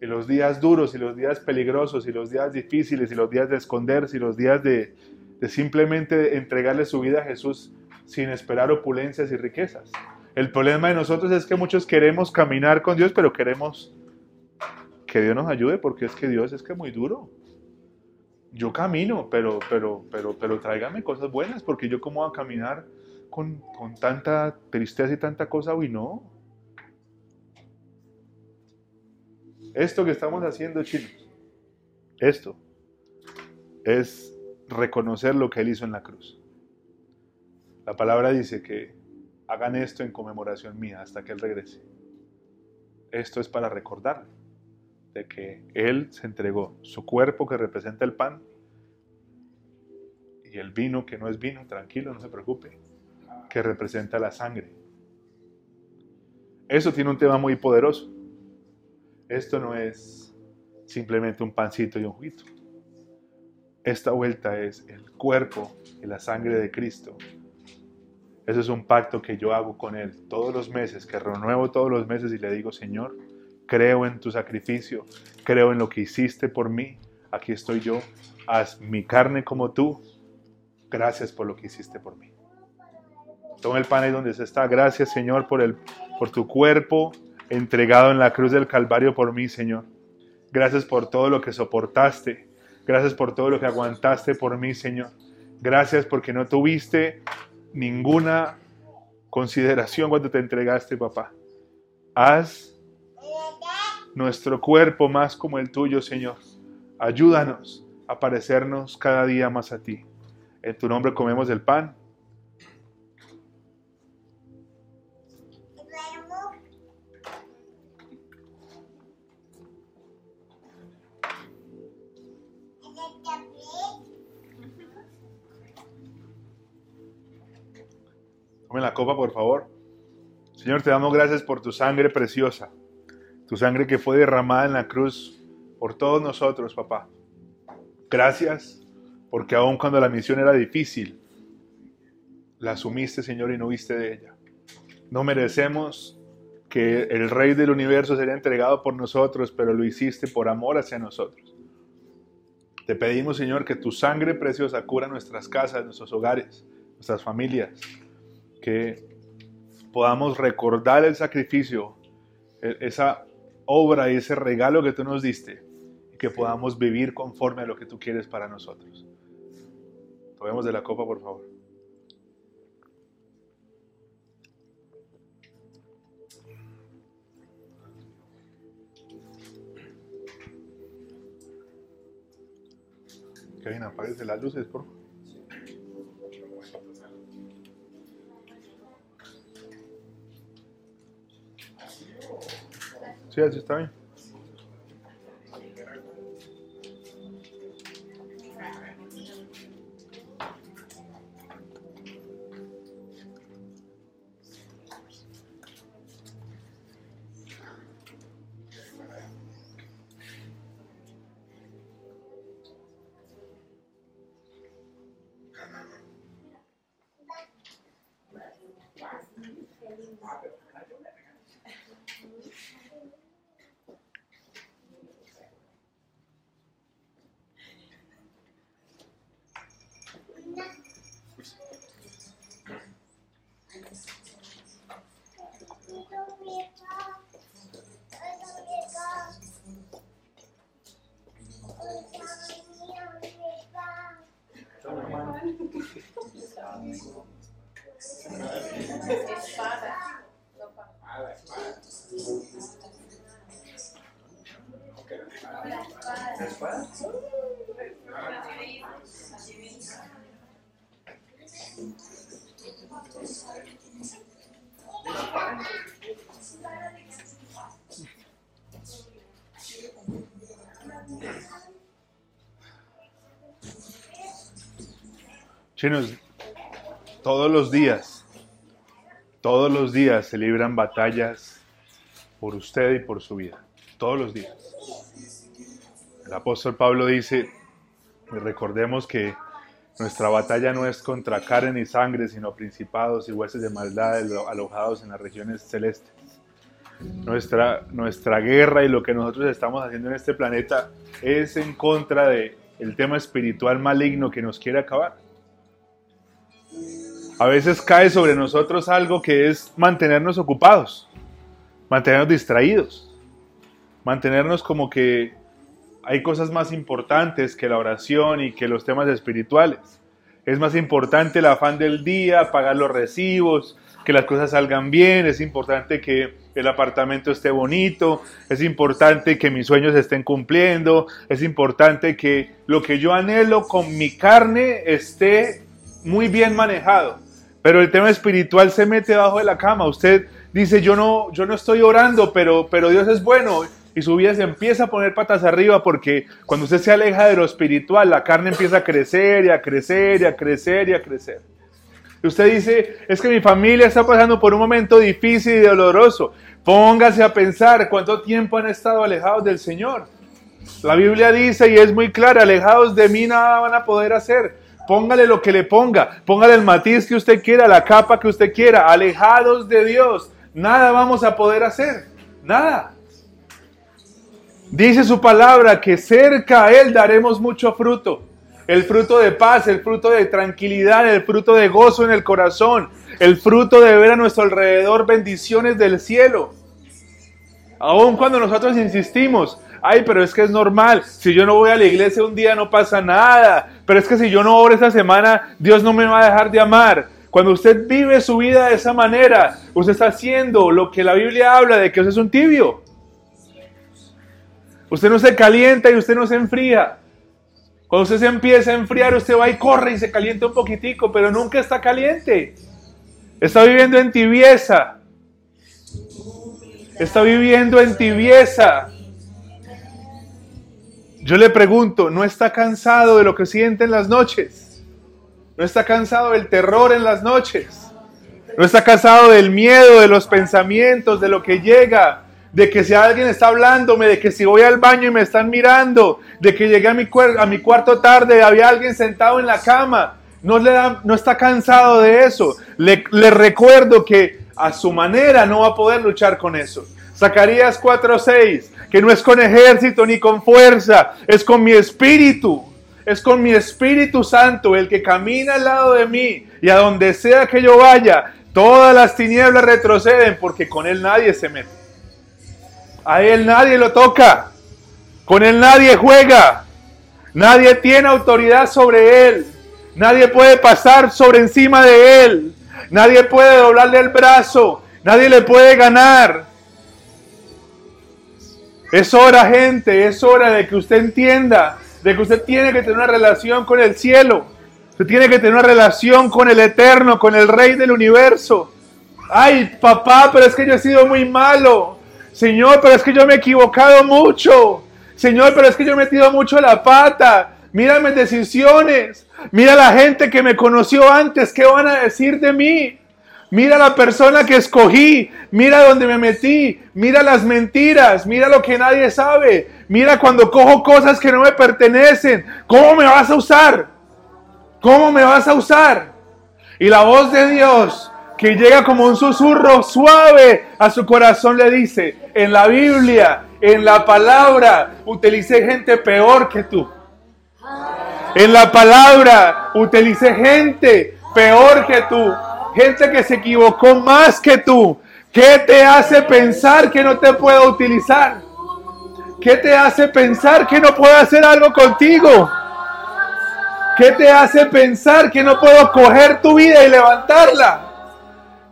Y los días duros y los días peligrosos y los días difíciles y los días de esconderse y los días de, de simplemente entregarle su vida a Jesús sin esperar opulencias y riquezas. El problema de nosotros es que muchos queremos caminar con Dios, pero queremos que Dios nos ayude porque es que Dios es que muy duro. Yo camino, pero, pero, pero, pero tráigame cosas buenas porque yo cómo voy a caminar con, tanta tristeza y tanta cosa, uy, no. Esto que estamos haciendo, chinos, esto es reconocer lo que Él hizo en la cruz. La palabra dice que hagan esto en conmemoración mía hasta que Él regrese. Esto es para recordar de que Él se entregó su cuerpo que representa el pan y el vino que no es vino, tranquilo, no se preocupe que representa la sangre. Eso tiene un tema muy poderoso. Esto no es simplemente un pancito y un juguito. Esta vuelta es el cuerpo y la sangre de Cristo. Ese es un pacto que yo hago con Él todos los meses, que renuevo todos los meses y le digo, Señor, creo en tu sacrificio, creo en lo que hiciste por mí, aquí estoy yo, haz mi carne como tú, gracias por lo que hiciste por mí. Toma el pan ahí donde se está. Gracias, Señor, por, el, por tu cuerpo entregado en la cruz del Calvario por mí, Señor. Gracias por todo lo que soportaste. Gracias por todo lo que aguantaste por mí, Señor. Gracias porque no tuviste ninguna consideración cuando te entregaste, papá. Haz nuestro cuerpo más como el tuyo, Señor. Ayúdanos a parecernos cada día más a ti. En tu nombre comemos el pan. La copa, por favor. Señor, te damos gracias por tu sangre preciosa, tu sangre que fue derramada en la cruz por todos nosotros, papá. Gracias porque aun cuando la misión era difícil, la asumiste, Señor, y no viste de ella. No merecemos que el Rey del universo sería entregado por nosotros, pero lo hiciste por amor hacia nosotros. Te pedimos, Señor, que tu sangre preciosa cura nuestras casas, nuestros hogares, nuestras familias, que podamos recordar el sacrificio, e- esa obra y ese regalo que tú nos diste, y que podamos vivir conforme a lo que tú quieres para nosotros. Tomemos de la copa, por favor. Kevin, apáguese las luces, por favor. Sí, así está bien. Chinos, todos los días, todos los días se libran batallas por usted y por su vida. Todos los días. El apóstol Pablo dice, y recordemos que nuestra batalla no es contra carne ni sangre, sino principados y huesos de maldad alo- alojados en las regiones celestes. Nuestra, nuestra guerra y lo que nosotros estamos haciendo en este planeta es en contra de el tema espiritual maligno que nos quiere acabar. A veces cae sobre nosotros algo que es mantenernos ocupados, mantenernos distraídos, mantenernos como que hay cosas más importantes que la oración y que los temas espirituales. Es más importante el afán del día, pagar los recibos, que las cosas salgan bien, es importante que el apartamento esté bonito, es importante que mis sueños estén cumpliendo, es importante que lo que yo anhelo con mi carne esté muy bien manejado. Pero el tema espiritual se mete debajo de la cama. Usted dice, yo no, yo no estoy orando, pero, pero Dios es bueno. Y su vida se empieza a poner patas arriba porque cuando usted se aleja de lo espiritual, la carne empieza a crecer y a crecer y a crecer y a crecer. Y usted dice, es que mi familia está pasando por un momento difícil y doloroso. Póngase a pensar cuánto tiempo han estado alejados del Señor. La Biblia dice y es muy clara, alejados de mí nada van a poder hacer. Póngale lo que le ponga, póngale el matiz que usted quiera, la capa que usted quiera, alejados de Dios, nada vamos a poder hacer, nada. Dice su palabra que cerca a Él daremos mucho fruto. El fruto de paz, el fruto de tranquilidad, el fruto de gozo en el corazón, el fruto de ver a nuestro alrededor bendiciones del cielo. Aun cuando nosotros insistimos, Ay, pero es que es normal. Si yo no voy a la iglesia un día no pasa nada. Pero es que si yo no oro esta semana, Dios no me va a dejar de amar. Cuando usted vive su vida de esa manera, usted está haciendo lo que la Biblia habla de que usted es un tibio. Usted no se calienta y usted no se enfría. Cuando usted se empieza a enfriar, usted va y corre y se calienta un poquitico, pero nunca está caliente. Está viviendo en tibieza. Está viviendo en tibieza. Yo le pregunto, ¿no está cansado de lo que siente en las noches? ¿No está cansado del terror en las noches? ¿No está cansado del miedo, de los pensamientos, de lo que llega? De que si alguien está hablándome, de que si voy al baño y me están mirando, de que llegué a mi, a mi cuarto tarde, había alguien sentado en la cama. No está cansado de eso. Le, le recuerdo que a su manera no va a poder luchar con eso. Zacarías 4:6, que no es con ejército ni con fuerza, es con mi espíritu. Es con mi Espíritu Santo el que camina al lado de mí y a donde sea que yo vaya, todas las tinieblas retroceden porque con él nadie se mete. A él nadie lo toca. Con él nadie juega. Nadie tiene autoridad sobre él. Nadie puede pasar sobre encima de él. Nadie puede doblarle el brazo. Nadie le puede ganar. Es hora, gente, es hora de que usted entienda de que usted tiene que tener una relación con el cielo. Usted tiene que tener una relación con el eterno, con el rey del universo. Ay, papá, pero es que yo he sido muy malo. Señor, pero es que yo me he equivocado mucho. Señor, pero es que yo he metido mucho la pata. Mira mis decisiones. Mira la gente que me conoció antes. ¿Qué van a decir de mí? Mira la persona que escogí. Mira dónde me metí. Mira las mentiras. Mira lo que nadie sabe. Mira cuando cojo cosas que no me pertenecen. ¿Cómo me vas a usar? ¿Cómo me vas a usar? Y la voz de Dios que llega como un susurro suave a su corazón le dice, en la Biblia, en la palabra, utilicé gente peor que tú. En la palabra, utilicé gente peor que tú. Gente que se equivocó más que tú. ¿Qué te hace pensar que no te puedo utilizar? ¿Qué te hace pensar que no puedo hacer algo contigo? ¿Qué te hace pensar que no puedo coger tu vida y levantarla?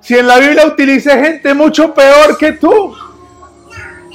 Si en la Biblia utilicé gente mucho peor que tú.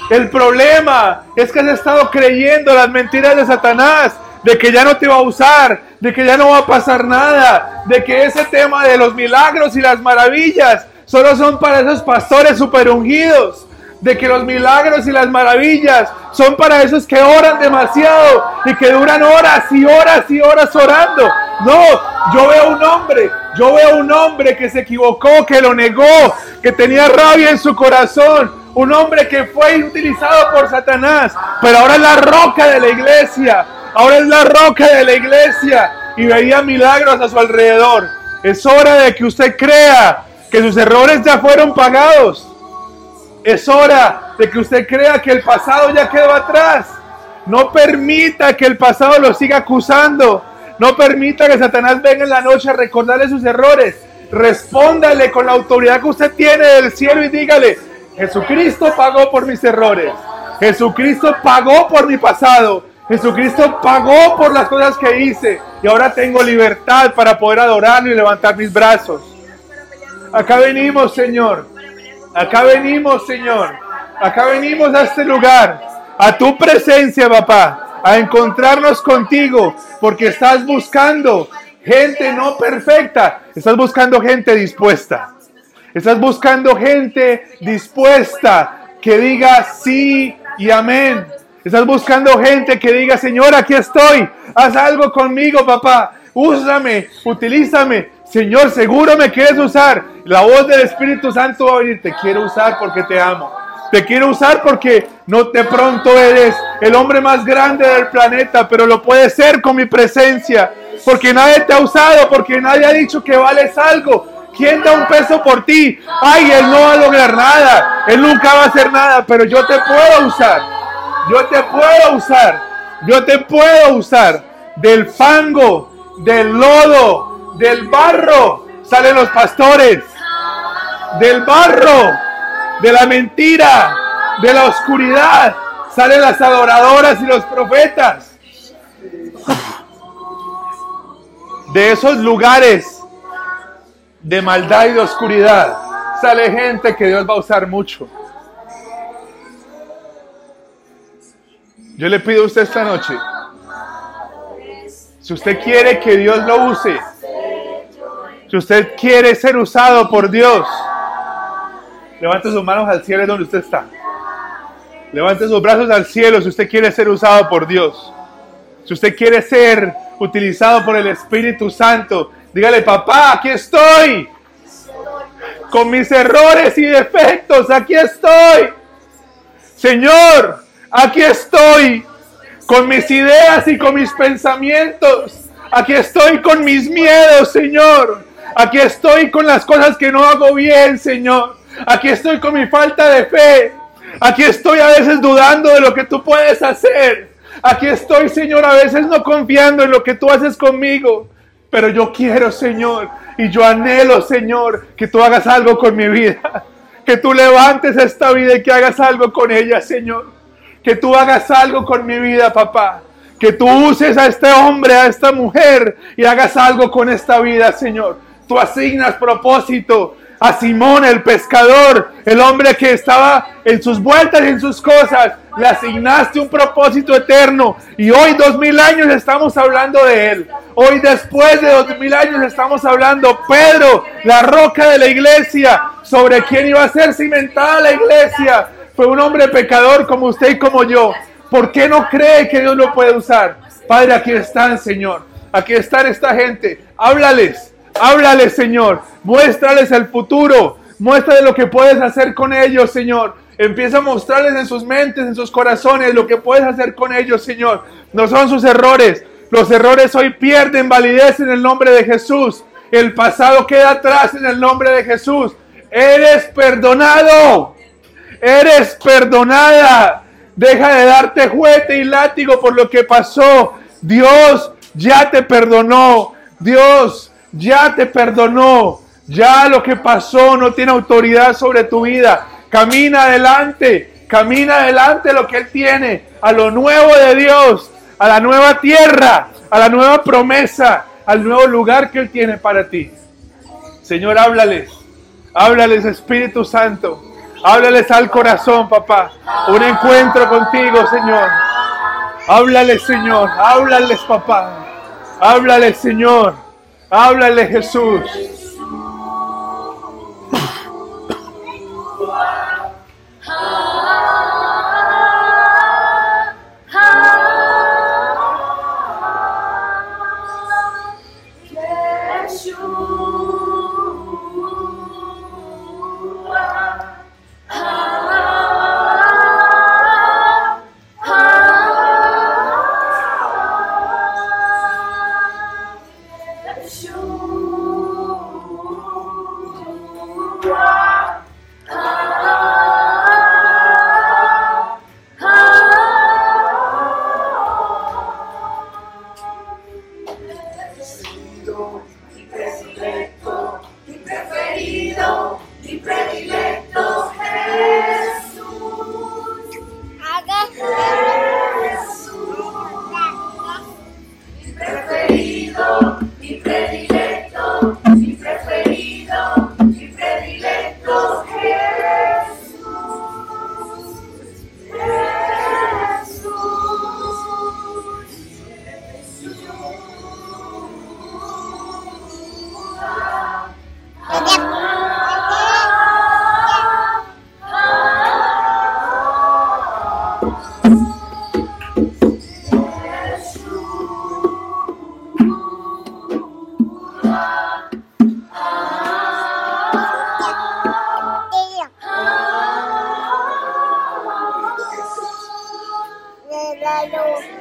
El problema es que has estado creyendo las mentiras de Satanás, de que ya no te va a usar, de que ya no va a pasar nada, de que ese tema de los milagros y las maravillas solo son para esos pastores super ungidos, de que los milagros y las maravillas son para esos que oran demasiado y que duran horas y horas y horas orando. No, yo veo un hombre, yo veo un hombre que se equivocó, que lo negó, que tenía rabia en su corazón, un hombre que fue utilizado por Satanás, pero ahora es la roca de la iglesia, ahora es la roca de la iglesia y veía milagros a su alrededor. Es hora de que usted crea que sus errores ya fueron pagados. Es hora de que usted crea que el pasado ya quedó atrás. No permita que el pasado lo siga acusando. No permita que Satanás venga en la noche a recordarle sus errores. Respóndale con la autoridad que usted tiene del cielo y dígale, Jesucristo pagó por mis errores. Jesucristo pagó por mi pasado. Jesucristo pagó por las cosas que hice. Y ahora tengo libertad para poder adorarlo y levantar mis brazos. Acá venimos, Señor. Acá venimos, Señor. Acá venimos a este lugar, a tu presencia, papá, a encontrarnos contigo, porque estás buscando gente no perfecta, estás buscando gente dispuesta. Estás buscando gente dispuesta que diga sí y amén. Estás buscando gente que diga, Señor, aquí estoy. Haz algo conmigo, papá. Úsame, utilízame. Señor, seguro me quieres usar. La voz del Espíritu Santo va a venir. Te quiero usar porque te amo. Te quiero usar porque no de pronto eres el hombre más grande del planeta, pero lo puedes ser con mi presencia. Porque nadie te ha usado, porque nadie ha dicho que vales algo. ¿Quién da un peso por ti? Ay, él no va a lograr nada. Él nunca va a hacer nada, pero yo te puedo usar. Yo te puedo usar. Yo te puedo usar. Del fango, del lodo, del barro salen los pastores. Del barro, de la mentira, de la oscuridad Salen las adoradoras y los profetas. De esos lugares de maldad y de oscuridad sale gente que Dios va a usar mucho. Yo le pido a usted esta noche, si usted quiere que Dios lo use, si usted quiere ser usado por Dios, levante sus manos al cielo donde usted está. Levante sus brazos al cielo si usted quiere ser usado por Dios. Si usted quiere ser utilizado por el Espíritu Santo, dígale, papá, aquí estoy. Con mis errores y defectos, aquí estoy. Señor, aquí estoy. Con mis ideas y con mis pensamientos. Aquí estoy con mis miedos, Señor. Aquí estoy con las cosas que no hago bien, Señor. Aquí estoy con mi falta de fe. Aquí estoy a veces dudando de lo que tú puedes hacer. Aquí estoy, Señor, a veces no confiando en lo que tú haces conmigo. Pero yo quiero, Señor, y yo anhelo, Señor, que tú hagas algo con mi vida. (laughs) Que tú levantes esta vida y que hagas algo con ella, Señor. Que tú hagas algo con mi vida, papá. Que tú uses a este hombre, a esta mujer y hagas algo con esta vida, Señor. Tú asignas propósito a Simón el pescador, el hombre que estaba en sus vueltas y en sus cosas. Le asignaste un propósito eterno y hoy dos mil años estamos hablando de él. Hoy después de dos mil años estamos hablando Pedro, la roca de la iglesia, sobre quién iba a ser cimentada la iglesia. Fue un hombre pecador como usted y como yo. ¿Por qué no cree que Dios lo puede usar? Padre, aquí están, Señor. Aquí están esta gente. Háblales. Háblales, Señor. Muéstrales el futuro. Muéstrales lo que puedes hacer con ellos, Señor. Empieza a mostrarles en sus mentes, en sus corazones, lo que puedes hacer con ellos, Señor. No son sus errores. Los errores hoy pierden validez en el nombre de Jesús. El pasado queda atrás en el nombre de Jesús. Eres perdonado. Eres perdonada. Deja de darte juguete y látigo por lo que pasó. Dios ya te perdonó. Dios ya te perdonó. Ya lo que pasó no tiene autoridad sobre tu vida. Camina adelante. Camina adelante lo que Él tiene. A lo nuevo de Dios. A la nueva tierra. A la nueva promesa. Al nuevo lugar que Él tiene para ti. Señor, háblales. Háblales, Espíritu Santo. Háblales al corazón, papá. Un encuentro contigo, Señor. Háblales, Señor. Háblales, papá. Háblales, Señor. Háblale, Jesús. regalo.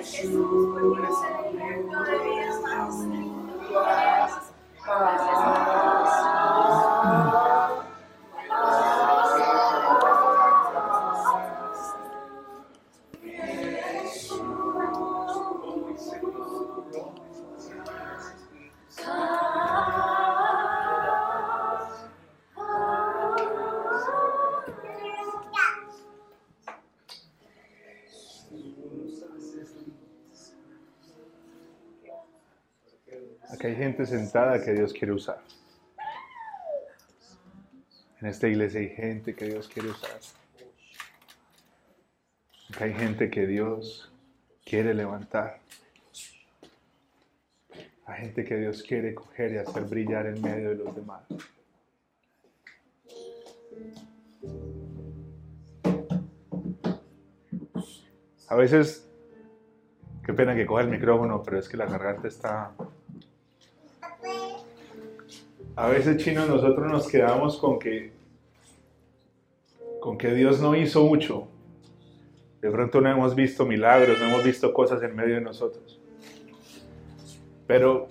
Sentada que Dios quiere usar. En esta iglesia hay gente que Dios quiere usar. Hay gente que Dios quiere levantar. Hay gente que Dios quiere coger y hacer brillar en medio de los demás. A veces, qué pena que coja el micrófono, pero es que la garganta está... A veces, chinos, nosotros nos quedamos con que, con que Dios no hizo mucho. De pronto no hemos visto milagros, no hemos visto cosas en medio de nosotros. Pero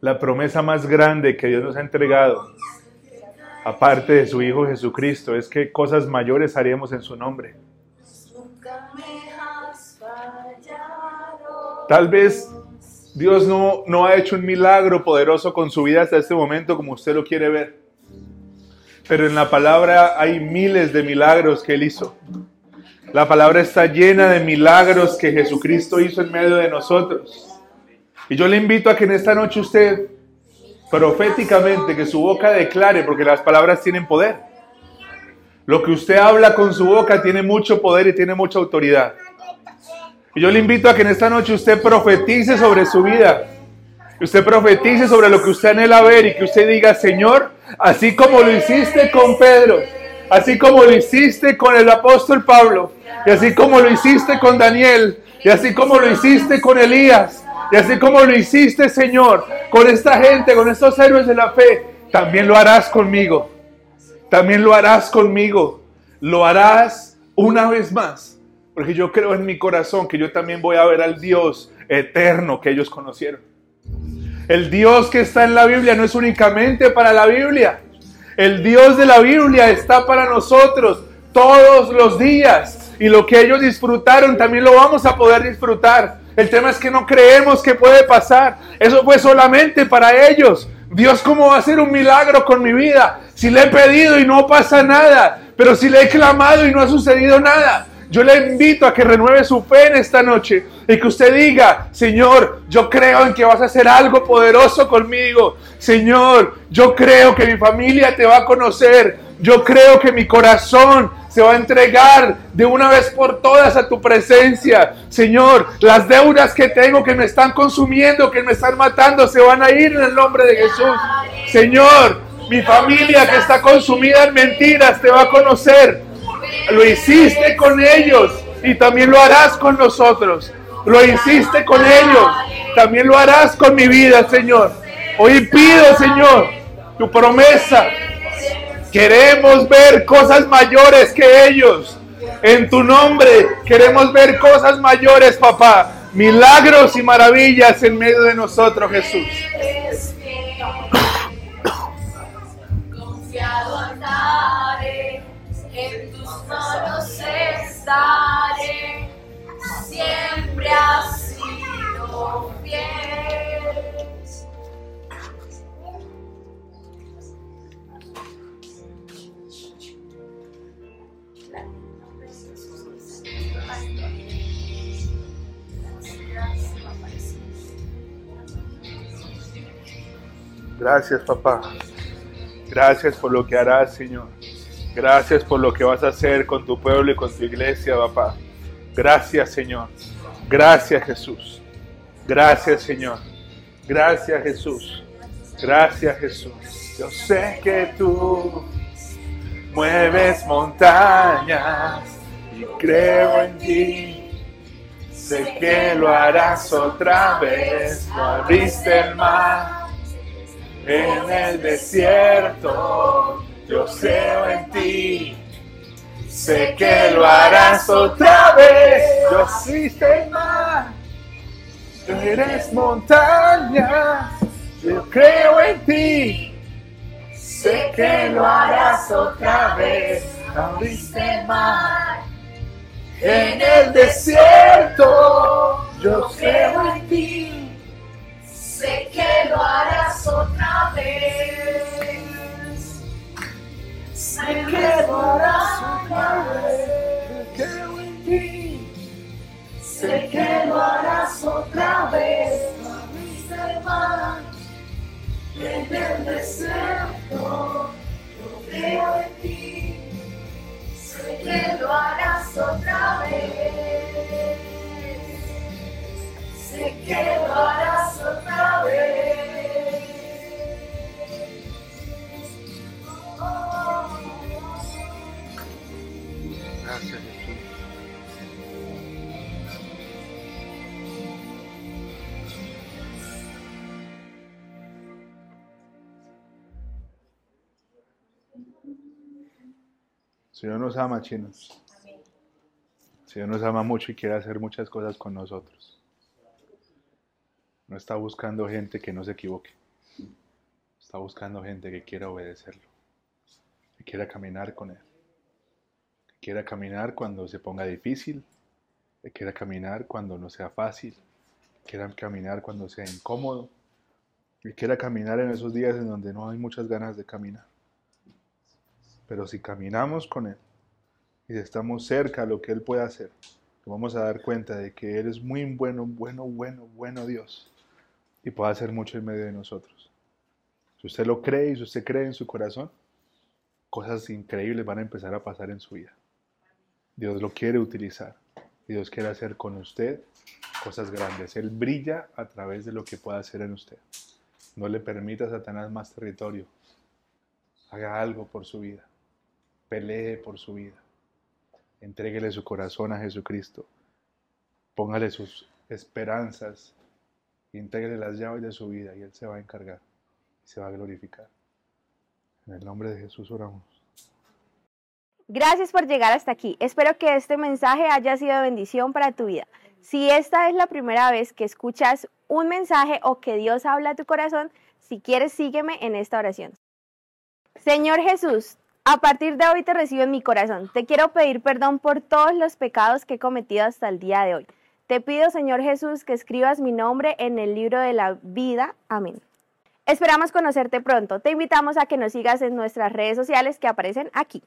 la promesa más grande que Dios nos ha entregado, aparte de su Hijo Jesucristo, es que cosas mayores haremos en su nombre. Tal vez Dios no, no ha hecho un milagro poderoso con su vida hasta este momento como usted lo quiere ver. Pero en la palabra hay miles de milagros que Él hizo. La palabra está llena de milagros que Jesucristo hizo en medio de nosotros. Y yo le invito a que en esta noche usted, proféticamente, que su boca declare, porque las palabras tienen poder. Lo que usted habla con su boca tiene mucho poder y tiene mucha autoridad. Y yo le invito a que en esta noche usted profetice sobre su vida. Usted profetice sobre lo que usted anhela ver y que usted diga, Señor, así como lo hiciste con Pedro, así como lo hiciste con el apóstol Pablo, y así como lo hiciste con Daniel, y así como lo hiciste con Elías, y así como lo hiciste, Señor, con esta gente, con estos héroes de la fe, también lo harás conmigo. También lo harás conmigo. Lo harás una vez más. Porque yo creo en mi corazón que yo también voy a ver al Dios eterno que ellos conocieron. El Dios que está en la Biblia no es únicamente para la Biblia. El Dios de la Biblia está para nosotros todos los días. Y lo que ellos disfrutaron también lo vamos a poder disfrutar. El tema es que no creemos que puede pasar. Eso fue solamente para ellos. Dios, ¿cómo va a hacer un milagro con mi vida? Si le he pedido y no pasa nada. Pero si le he clamado y no ha sucedido nada. Yo le invito a que renueve su fe en esta noche y que usted diga, Señor, yo creo en que vas a hacer algo poderoso conmigo. Señor, yo creo que mi familia te va a conocer. Yo creo que mi corazón se va a entregar de una vez por todas a tu presencia. Señor, las deudas que tengo que me están consumiendo, que me están matando, se van a ir en el nombre de Jesús. Señor, mi familia que está consumida en mentiras te va a conocer. Lo hiciste con ellos y también lo harás con nosotros. Lo hiciste con ellos, también lo harás con mi vida, Señor. Hoy pido, Señor, tu promesa. Queremos ver cosas mayores que ellos. En tu nombre queremos ver cosas mayores, papá. Milagros y maravillas en medio de nosotros, Jesús. Confiado siempre sido. Gracias, papá. Gracias por lo que harás, Señor. Gracias por lo que vas a hacer con tu pueblo y con tu iglesia, papá. Gracias, Señor. Gracias, Jesús. Gracias, Señor. Gracias, Jesús. Gracias, Jesús. Yo sé que tú mueves montañas y creo en ti. Sé que lo harás otra vez. Lo abriste el mar en el desierto. Yo creo en ti. Sé que lo harás otra vez. Yo existe el mar. Tú eres montaña. Yo creo en ti. Sé que lo harás otra vez. Abriste el mar. En el desierto. Yo creo en ti. Sé que lo harás otra vez se quedará su vez. Creo en sé que lo harás otra vez. A mis hermanos en el desierto, yo creo en ti, sé que lo harás otra vez. Sé que lo. Gracias, Jesús. Señor nos ama, chinos. Señor nos ama mucho y quiere hacer muchas cosas con nosotros. No está buscando gente que no se equivoque. Está buscando gente que quiera obedecerlo. Quiera caminar con Él. Que quiera caminar cuando se ponga difícil. Que quiera caminar cuando no sea fácil. Que quiera caminar cuando sea incómodo. Que quiera caminar en esos días en donde no hay muchas ganas de caminar. Pero si caminamos con Él y estamos cerca a lo que Él puede hacer, vamos a dar cuenta de que Él es muy bueno, bueno, bueno, bueno Dios y puede hacer mucho en medio de nosotros. Si usted lo cree y si usted cree en su corazón, cosas increíbles van a empezar a pasar en su vida. Dios lo quiere utilizar y Dios quiere hacer con usted cosas grandes. Él brilla a través de lo que pueda hacer en usted. No le permita a Satanás más territorio. Haga algo por su vida. Pelee por su vida. Entréguele su corazón a Jesucristo. Póngale sus esperanzas. Integre las llaves de su vida y Él se va a encargar y se va a glorificar. En el nombre de Jesús oramos. Gracias por llegar hasta aquí. Espero que este mensaje haya sido bendición para tu vida. Si esta es la primera vez que escuchas un mensaje o que Dios habla a tu corazón, si quieres sígueme en esta oración. Señor Jesús, a partir de hoy te recibo en mi corazón. Te quiero pedir perdón por todos los pecados que he cometido hasta el día de hoy. Te pido, Señor Jesús, que escribas mi nombre en el libro de la vida. Amén. Esperamos conocerte pronto. Te invitamos a que nos sigas en nuestras redes sociales que aparecen aquí.